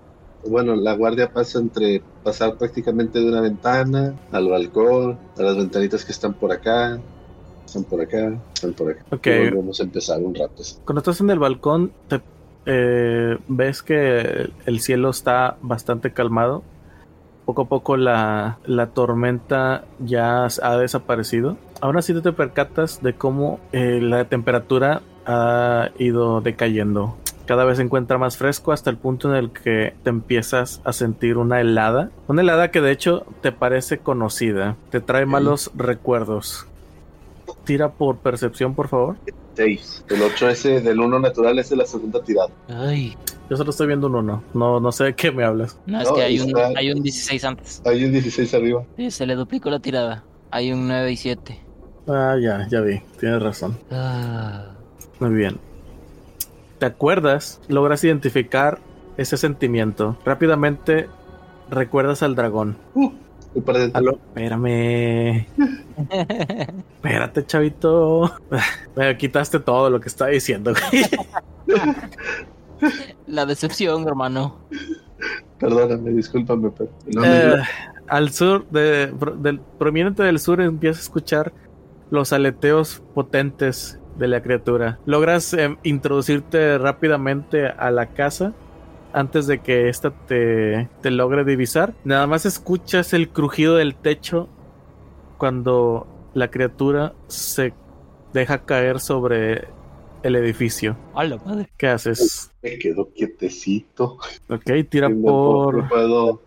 bueno, la guardia pasa entre pasar prácticamente de una ventana al balcón, a las ventanitas que están por acá, están por acá, están por acá. Ok. Y volvemos a empezar un rato. Cuando estás en el balcón, te, eh, ves que el cielo está bastante calmado. Poco a poco la, la tormenta ya ha desaparecido. Aún así te percatas de cómo eh, la temperatura ha ido decayendo. Cada vez se encuentra más fresco hasta el punto en el que te empiezas a sentir una helada. Una helada que de hecho te parece conocida. Te trae malos recuerdos. Tira por percepción, por favor. 6. El 8 ese del 1 natural es de la segunda tirada. Ay, Yo solo estoy viendo un uno. No, no sé de qué me hablas. no, es No, que hay un, está- hay un 16 antes. Hay un 16 arriba. Sí, se le duplicó la tirada. Hay un 9 y 7. Ah, ya, ya vi. Tienes razón. Ah, Muy bien. ¿Te acuerdas? Logras identificar ese sentimiento. Rápidamente recuerdas al dragón. Y. Aló, espérame. Espérate, chavito. Me quitaste todo lo que estaba diciendo. güey. La decepción, hermano. Perdóname, discúlpame, pero. no, Eh, al sur, de, del proveniente del sur, empiezas a escuchar los aleteos potentes de la criatura. Logras eh, introducirte rápidamente a la casa antes de que ésta te, te logre divisar. Nada más escuchas el crujido del techo cuando la criatura se deja caer sobre el edificio. A la madre. ¿Qué haces? me quedo quietecito. Ok, tira me, por... me puedo.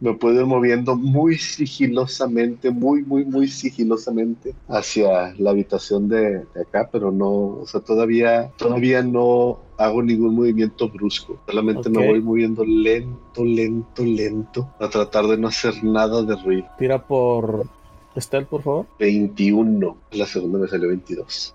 Me puedo ir moviendo muy sigilosamente, muy, muy, muy sigilosamente hacia la habitación de, de acá, pero no, o sea, todavía, todavía no hago ningún movimiento brusco. Solamente me voy moviendo lento, lento, lento, a tratar de no hacer nada de ruido. Tira por... Estel, por favor. 21. La segunda me salió 22.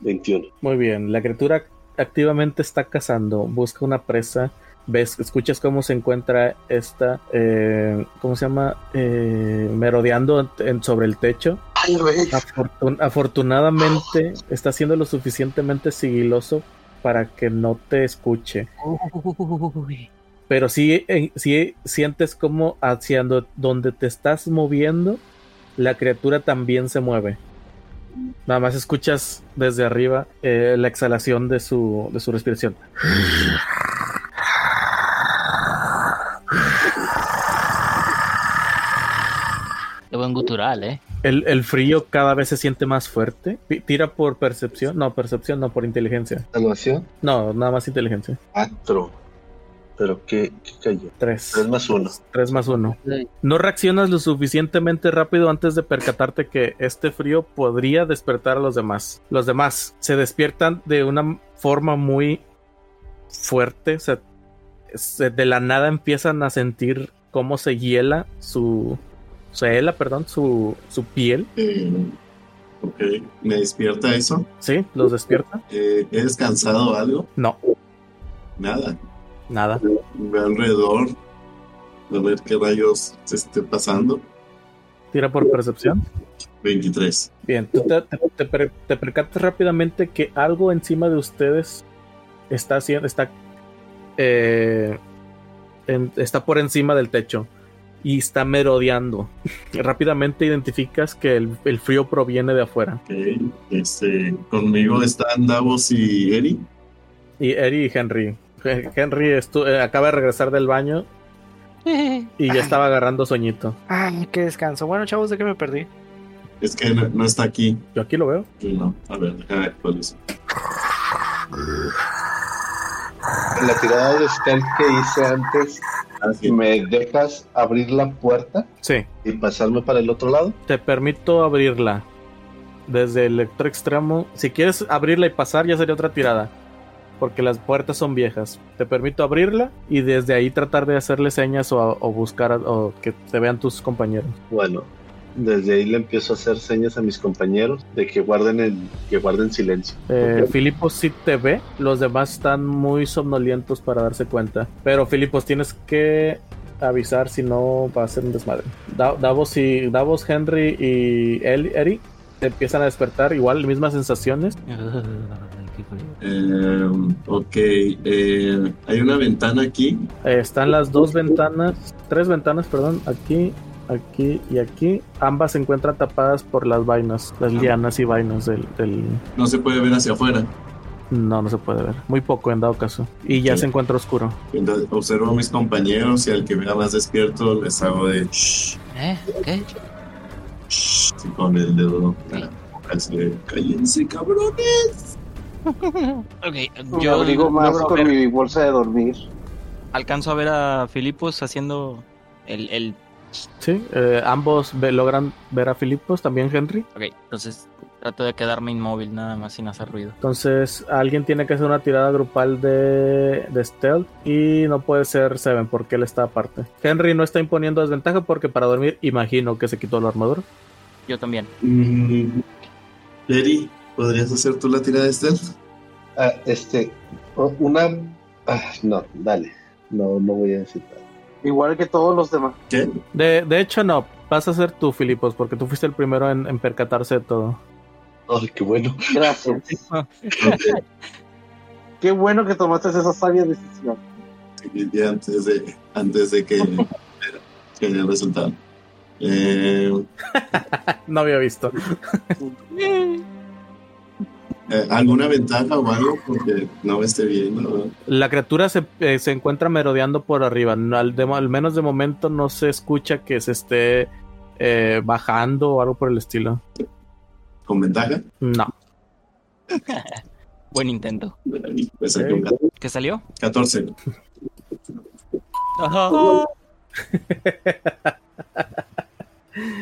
21. Muy bien, la criatura activamente está cazando, busca una presa. Ves, escuchas cómo se encuentra esta, eh, ¿cómo se llama? Eh, merodeando en- sobre el techo. ¡Ay, güey! Afortun- afortunadamente está siendo lo suficientemente sigiloso para que no te escuche. Uy. Pero sí, eh, sí sientes como hacia do- donde te estás moviendo, la criatura también se mueve. Nada más escuchas desde arriba eh, la exhalación de su, de su respiración. Qué buen gutural, ¿eh? El, el frío cada vez se siente más fuerte. Tira por percepción. No, percepción, no, por inteligencia. Salvación. No, nada más inteligencia. 4. Pero qué, qué cayó. Tres. 3 más 1. Tres más uno. No reaccionas lo suficientemente rápido antes de percatarte que este frío podría despertar a los demás. Los demás se despiertan de una forma muy fuerte. o sea, se- de la nada empiezan a sentir cómo se hiela su. Se hela, perdón, su, su piel. Ok, me despierta eso. Sí, los despierta. Eh, ¿He descansado algo? No, Nada. nada. Ve alrededor a ver qué rayos se esté pasando. Tira por percepción. 23. Bien, tú te, te, te te percatas rápidamente que algo encima de ustedes está haciendo, está, eh, en- está por encima del techo y está merodeando. rápidamente identificas que el, el frío proviene de afuera. Este, conmigo están Davos y Eri. Y Eri y Henry. He- Henry estu- eh, acaba de regresar del baño y ya estaba agarrando sueñito. Ay, qué descanso. Bueno, chavos, ¿de qué me perdí? Es que no, no está aquí. Yo aquí lo veo. Sí, No, a ver, déjame ver cuál es. La tirada de stealth que hice antes, Ah, sí. ¿me dejas abrir la puerta Sí, y pasarme para el otro lado? te permito abrirla desde el otro extremo. Si quieres abrirla y pasar, ya sería otra tirada. Porque las puertas son viejas. Te permito abrirla y desde ahí tratar de hacerle señas o, o buscar a- o que te vean tus compañeros. Bueno, desde ahí le empiezo a hacer señas a mis compañeros de que guarden el, que guarden silencio. Eh, Ok. Filipos sí te ve, los demás están muy somnolientos para darse cuenta. Pero Filipos tienes que avisar si no va a ser un desmadre. Da- Davos y Davos, Henry y El- Eri te empiezan a despertar igual, mismas sensaciones. Eh, ok, eh, hay una ventana aquí. Eh, están las dos ventanas, tres ventanas, perdón, aquí, aquí y aquí. Ambas se encuentran tapadas por las vainas, las Ah. lianas y vainas del, del- No se puede ver hacia afuera. No, no se puede ver. Muy poco en dado caso. Y ya se encuentra oscuro. Entonces observo a mis compañeros y al que vea más despierto les hago de shh, ¿Eh? ¿Qué? shh, así con el dedo en la boca, así de, cállense cabrones. Ok, Me yo abrigo más con mi bolsa de dormir. alcanzo a ver a Filipos haciendo el, el... Sí, eh, ambos ve- logran ver a Filipos, también Henry. Ok, entonces trato de quedarme inmóvil nada más sin hacer ruido. Entonces alguien tiene que hacer una tirada grupal de, de stealth y no puede ser Seven porque él está aparte. Henry no está imponiendo desventaja porque para dormir imagino que se quitó la armadura. Yo también. Mm, Eri, ¿podrías hacer tú la tirada de stealth? Ah, este, una Ah, no, dale. No, no voy a decir nada. Igual que todos los demás. ¿Qué? De, de hecho, no. Vas a ser tú, Filipos, porque tú fuiste el primero en, en percatarse de todo. Ay, qué bueno. Gracias. Qué bueno que tomaste esa sabia decisión. y antes de, antes de que, que el resultado. Eh, No había visto. Eh, ¿Alguna ventaja o algo? Porque no me esté viendo. La criatura se, eh, se encuentra merodeando por arriba. Al, de- al menos de momento no se escucha que se esté eh, bajando o algo por el estilo. ¿Con ventaja? No. Buen intento. Pues ¿Qué salió? 14.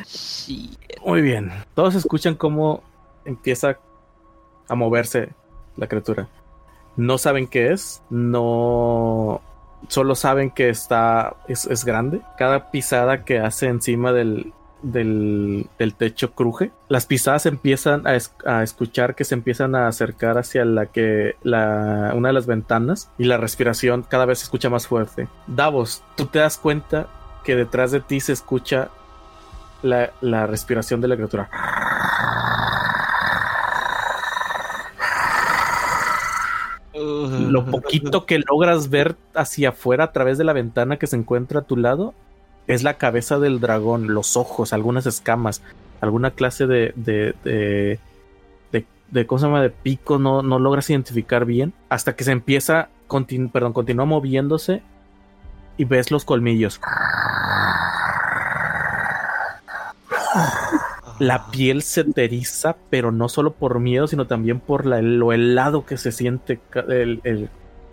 Sí. Muy bien. Todos escuchan cómo empieza a moverse la criatura. No saben qué es. No. Solo saben que está. Es, es grande. Cada pisada que hace encima del. Del, del techo cruje. Las pisadas empiezan a, es- a escuchar que se empiezan a acercar hacia la que la, una de las ventanas y la respiración cada vez se escucha más fuerte. Davos, tú te das cuenta que detrás de ti se escucha la, la respiración de la criatura. Lo poquito que logras ver hacia afuera a través de la ventana que se encuentra a tu lado es la cabeza del dragón, los ojos, algunas escamas, alguna clase de, de, de, de, de ¿cómo se llama? de pico, no, no logras identificar bien, hasta que se empieza, continu- perdón, continúa moviéndose y ves los colmillos. La piel se te eriza, pero no solo por miedo, sino también por la- lo helado que se siente, ca- el- el-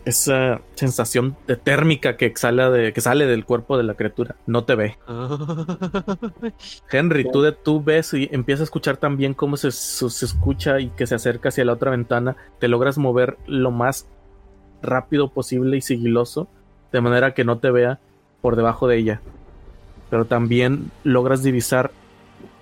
esa sensación de térmica que exhala de, que sale del cuerpo de la criatura. No te ve. Henry, tú, de, tú ves y empiezas a escuchar también cómo se, se escucha y que se acerca hacia la otra ventana. Te logras mover lo más rápido posible y sigiloso, de manera que no te vea por debajo de ella. Pero también logras divisar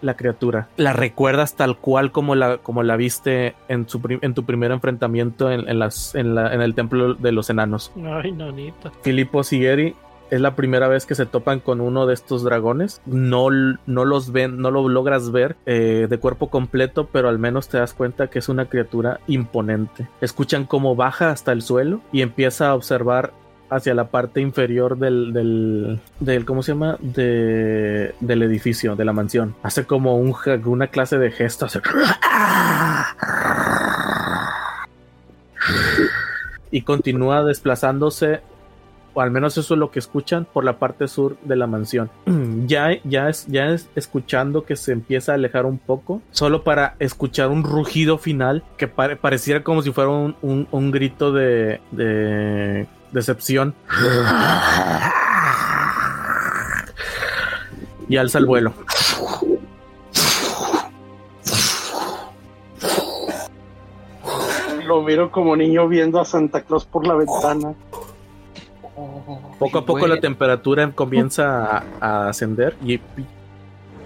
la criatura. La recuerdas tal cual como la, como la viste en, su en tu primer enfrentamiento en, en las, en, la- en el templo de los enanos. Ay, nanita. Filippo Sigeri es la primera vez que se topan con uno de estos dragones. No, no los ven, no lo logras ver eh, de cuerpo completo, pero al menos te das cuenta que es una criatura imponente. Escuchan cómo baja hasta el suelo y empieza a observar hacia la parte inferior del, del, del ¿cómo se llama? De, del edificio, de la mansión. Hace como un, una clase de gesto. hace- y continúa desplazándose o al menos eso es lo que escuchan por la parte sur de la mansión. Ya, ya, es, ya es escuchando que se empieza a alejar un poco, solo para escuchar un rugido final que pare- pareciera como si fuera un, un- un grito de, de decepción. Y alza el vuelo. Lo miro como niño viendo a Santa Claus por la ventana. Poco a poco la temperatura comienza a, a ascender y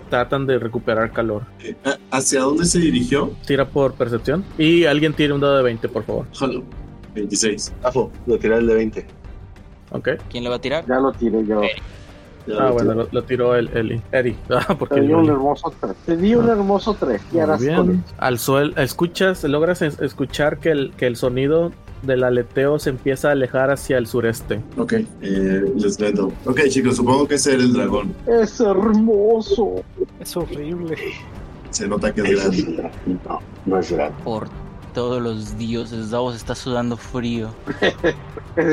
tratan de recuperar calor. ¿Hacia dónde se dirigió? Tira por percepción. Y alguien tire un dado de 20, por favor. Jalo. 26. Afo, lo tiré el de 20. Ok. ¿Quién le va a tirar? Ya lo tiré yo. Ya Ah, lo bueno, lo, lo tiró el Eli. Eri. Ah, porque Te di un Eli. hermoso 3. Te di un hermoso 3. Y Muy harás con bien. Al suelo, escuchas, logras es- escuchar que el, que el sonido del aleteo se empieza a alejar hacia el sureste. Ok, eh, les vendo. Ok, chicos, supongo que ese era el dragón. Es hermoso. Es horrible. Se nota que es grande. es dragón. No, no es grande. Por todos los dioses, Davos está sudando frío.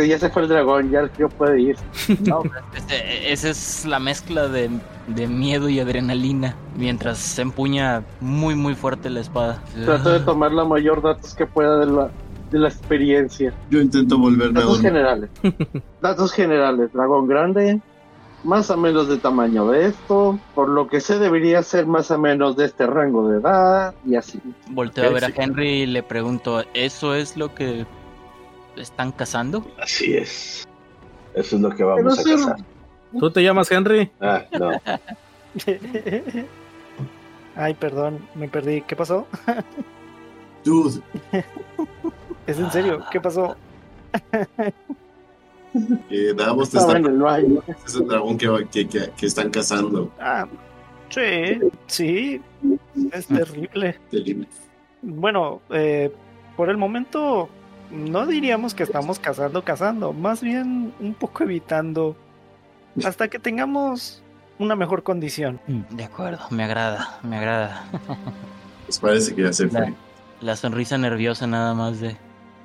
Ya se fue el dragón. Ya el tío puede ir. No, este- esa es la mezcla de, de miedo y adrenalina. Mientras se empuña muy, muy fuerte la espada. Trato de tomar la mayor datos que pueda de la, de la experiencia. Yo intento volverme a Datos un... generales. Datos generales. Dragón grande. Más o menos de tamaño de esto. Por lo que sé debería ser más o menos de este rango de edad. Y así. Volteo a ver sí. a Henry y le pregunto, ¿eso es lo que están cazando? Así es. Eso es lo que Pero vamos a sí, cazar. ¿Tú te llamas Henry? Ah, no. Ay, perdón, me perdí. ¿Qué pasó? Dude, ¿Es en serio? ¿Qué pasó? Eh, Davos está en el baño. es el dragón que, va- que, que, que están cazando. Ah, sí, sí, es terrible. Terrible. Bueno, eh, por el momento no diríamos que estamos cazando, cazando, más bien un poco evitando hasta que tengamos una mejor condición. De acuerdo, me agrada, me agrada. Pues parece que ya se fue. La, la sonrisa nerviosa nada más de,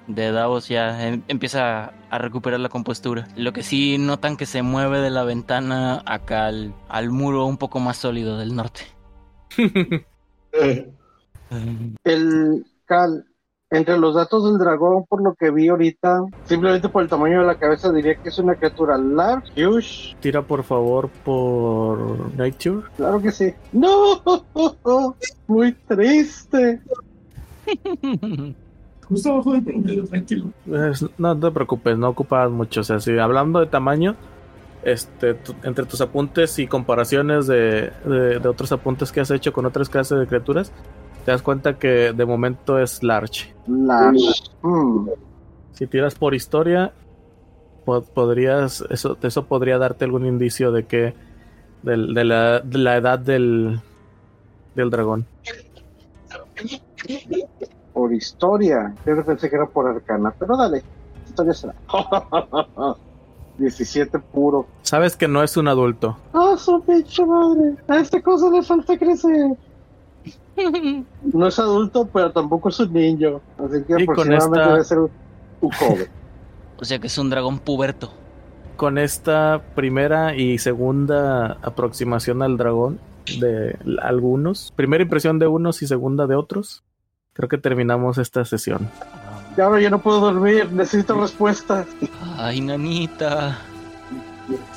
de Davos ya em- empieza a recuperar la compostura. Lo que sí notan que se mueve de la ventana acá al, al muro un poco más sólido del norte. El Cal, entre los datos del dragón, por lo que vi ahorita, simplemente por el tamaño de la cabeza diría que es una criatura large, huge. Tira por favor por Nature. Claro que sí. No, muy triste. Justo abajo del promedio, tranquilo. Es- no te preocupes, no ocupas mucho. O sea, si hablando de tamaño, este, tu- entre tus apuntes y comparaciones de, de- de otros apuntes que has hecho con otras clases de criaturas, te das cuenta que de momento es large. Large. Hmm. Si tiras por historia, po- podrías, eso, eso podría darte algún indicio de que del- de, la, de la edad del, del dragón. Por historia. Yo pensé que era por arcana, pero dale. Historia será. 17 puro. Sabes que no es un adulto. ¡Ah, su pinche madre! A esta cosa le falta crecer. No es adulto, pero tampoco es un niño. Así que Y aproximadamente esta- debe ser un, un joven. O sea que es un dragón puberto. Con esta primera y segunda aproximación al dragón de algunos, primera impresión de unos y segunda de otros, creo que terminamos esta sesión. Y ahora yo no puedo dormir, necesito respuestas. Ay, nanita.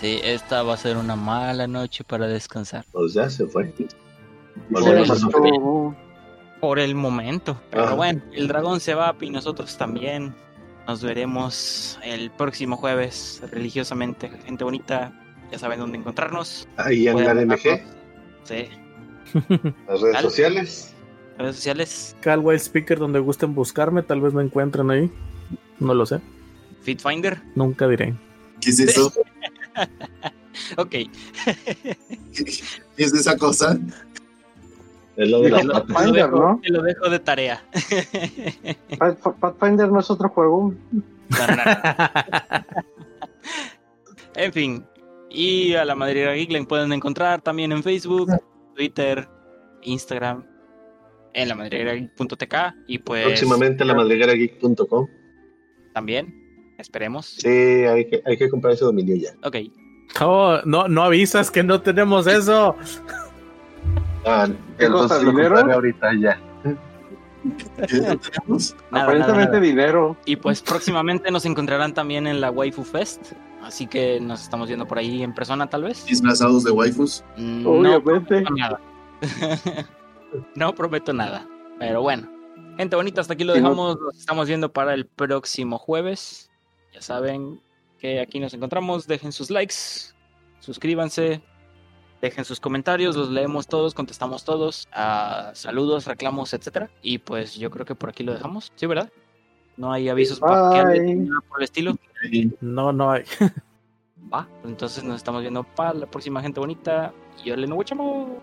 Sí, esta va a ser una mala noche para descansar. Pues ya se fue. Por el momento. Pero Ajá. bueno, el dragón se va y nosotros también. Nos veremos el próximo jueves religiosamente. Gente bonita, ya saben dónde encontrarnos. Ahí en la encontrarnos. Sí. las redes Dale. sociales. Redes sociales. Cal Wild Speaker, donde gusten buscarme, tal vez me encuentren ahí. No lo sé, Fitfinder. nunca diré. ¿Qué es eso? Ok. ¿Qué es esa cosa? Es lo de la Dijo pata. Te lo Pathfinder, dejo- ¿no? Te lo dejo de tarea. Path- Pathfinder no es otro juego. En fin. Y a la Madriguera Geek la pueden encontrar también en Facebook, Twitter, Instagram, en la madriguerageek.tk y pues Próximamente la madriguerageek.com. también, esperemos. Sí, hay que, hay que comprar ese dominio ya. Ok. Oh, no, no avisas que no tenemos eso. Ah, ¿Qué cosa, entonces lo dinero? ahorita ya. ¿Qué no tenemos? Nada, Aparentemente nada, nada. dinero. Y pues próximamente nos encontrarán también en la Waifu Fest. Así que nos estamos viendo por ahí en persona tal vez. Disfrazados de waifus. No Obviamente. no prometo nada. Pero bueno. Gente bonita, hasta aquí lo no- dejamos. Nos estamos viendo para el próximo jueves. Ya saben que aquí nos encontramos. Dejen sus likes. Suscríbanse. Dejen sus comentarios. Los leemos todos. Contestamos todos. Ah, saludos, reclamos, etcétera. Y pues yo creo que por aquí lo dejamos. Sí, ¿verdad? No hay avisos nada por el estilo. No, no hay. Va. Entonces nos estamos viendo para la próxima gente bonita. Y yo le no chamo.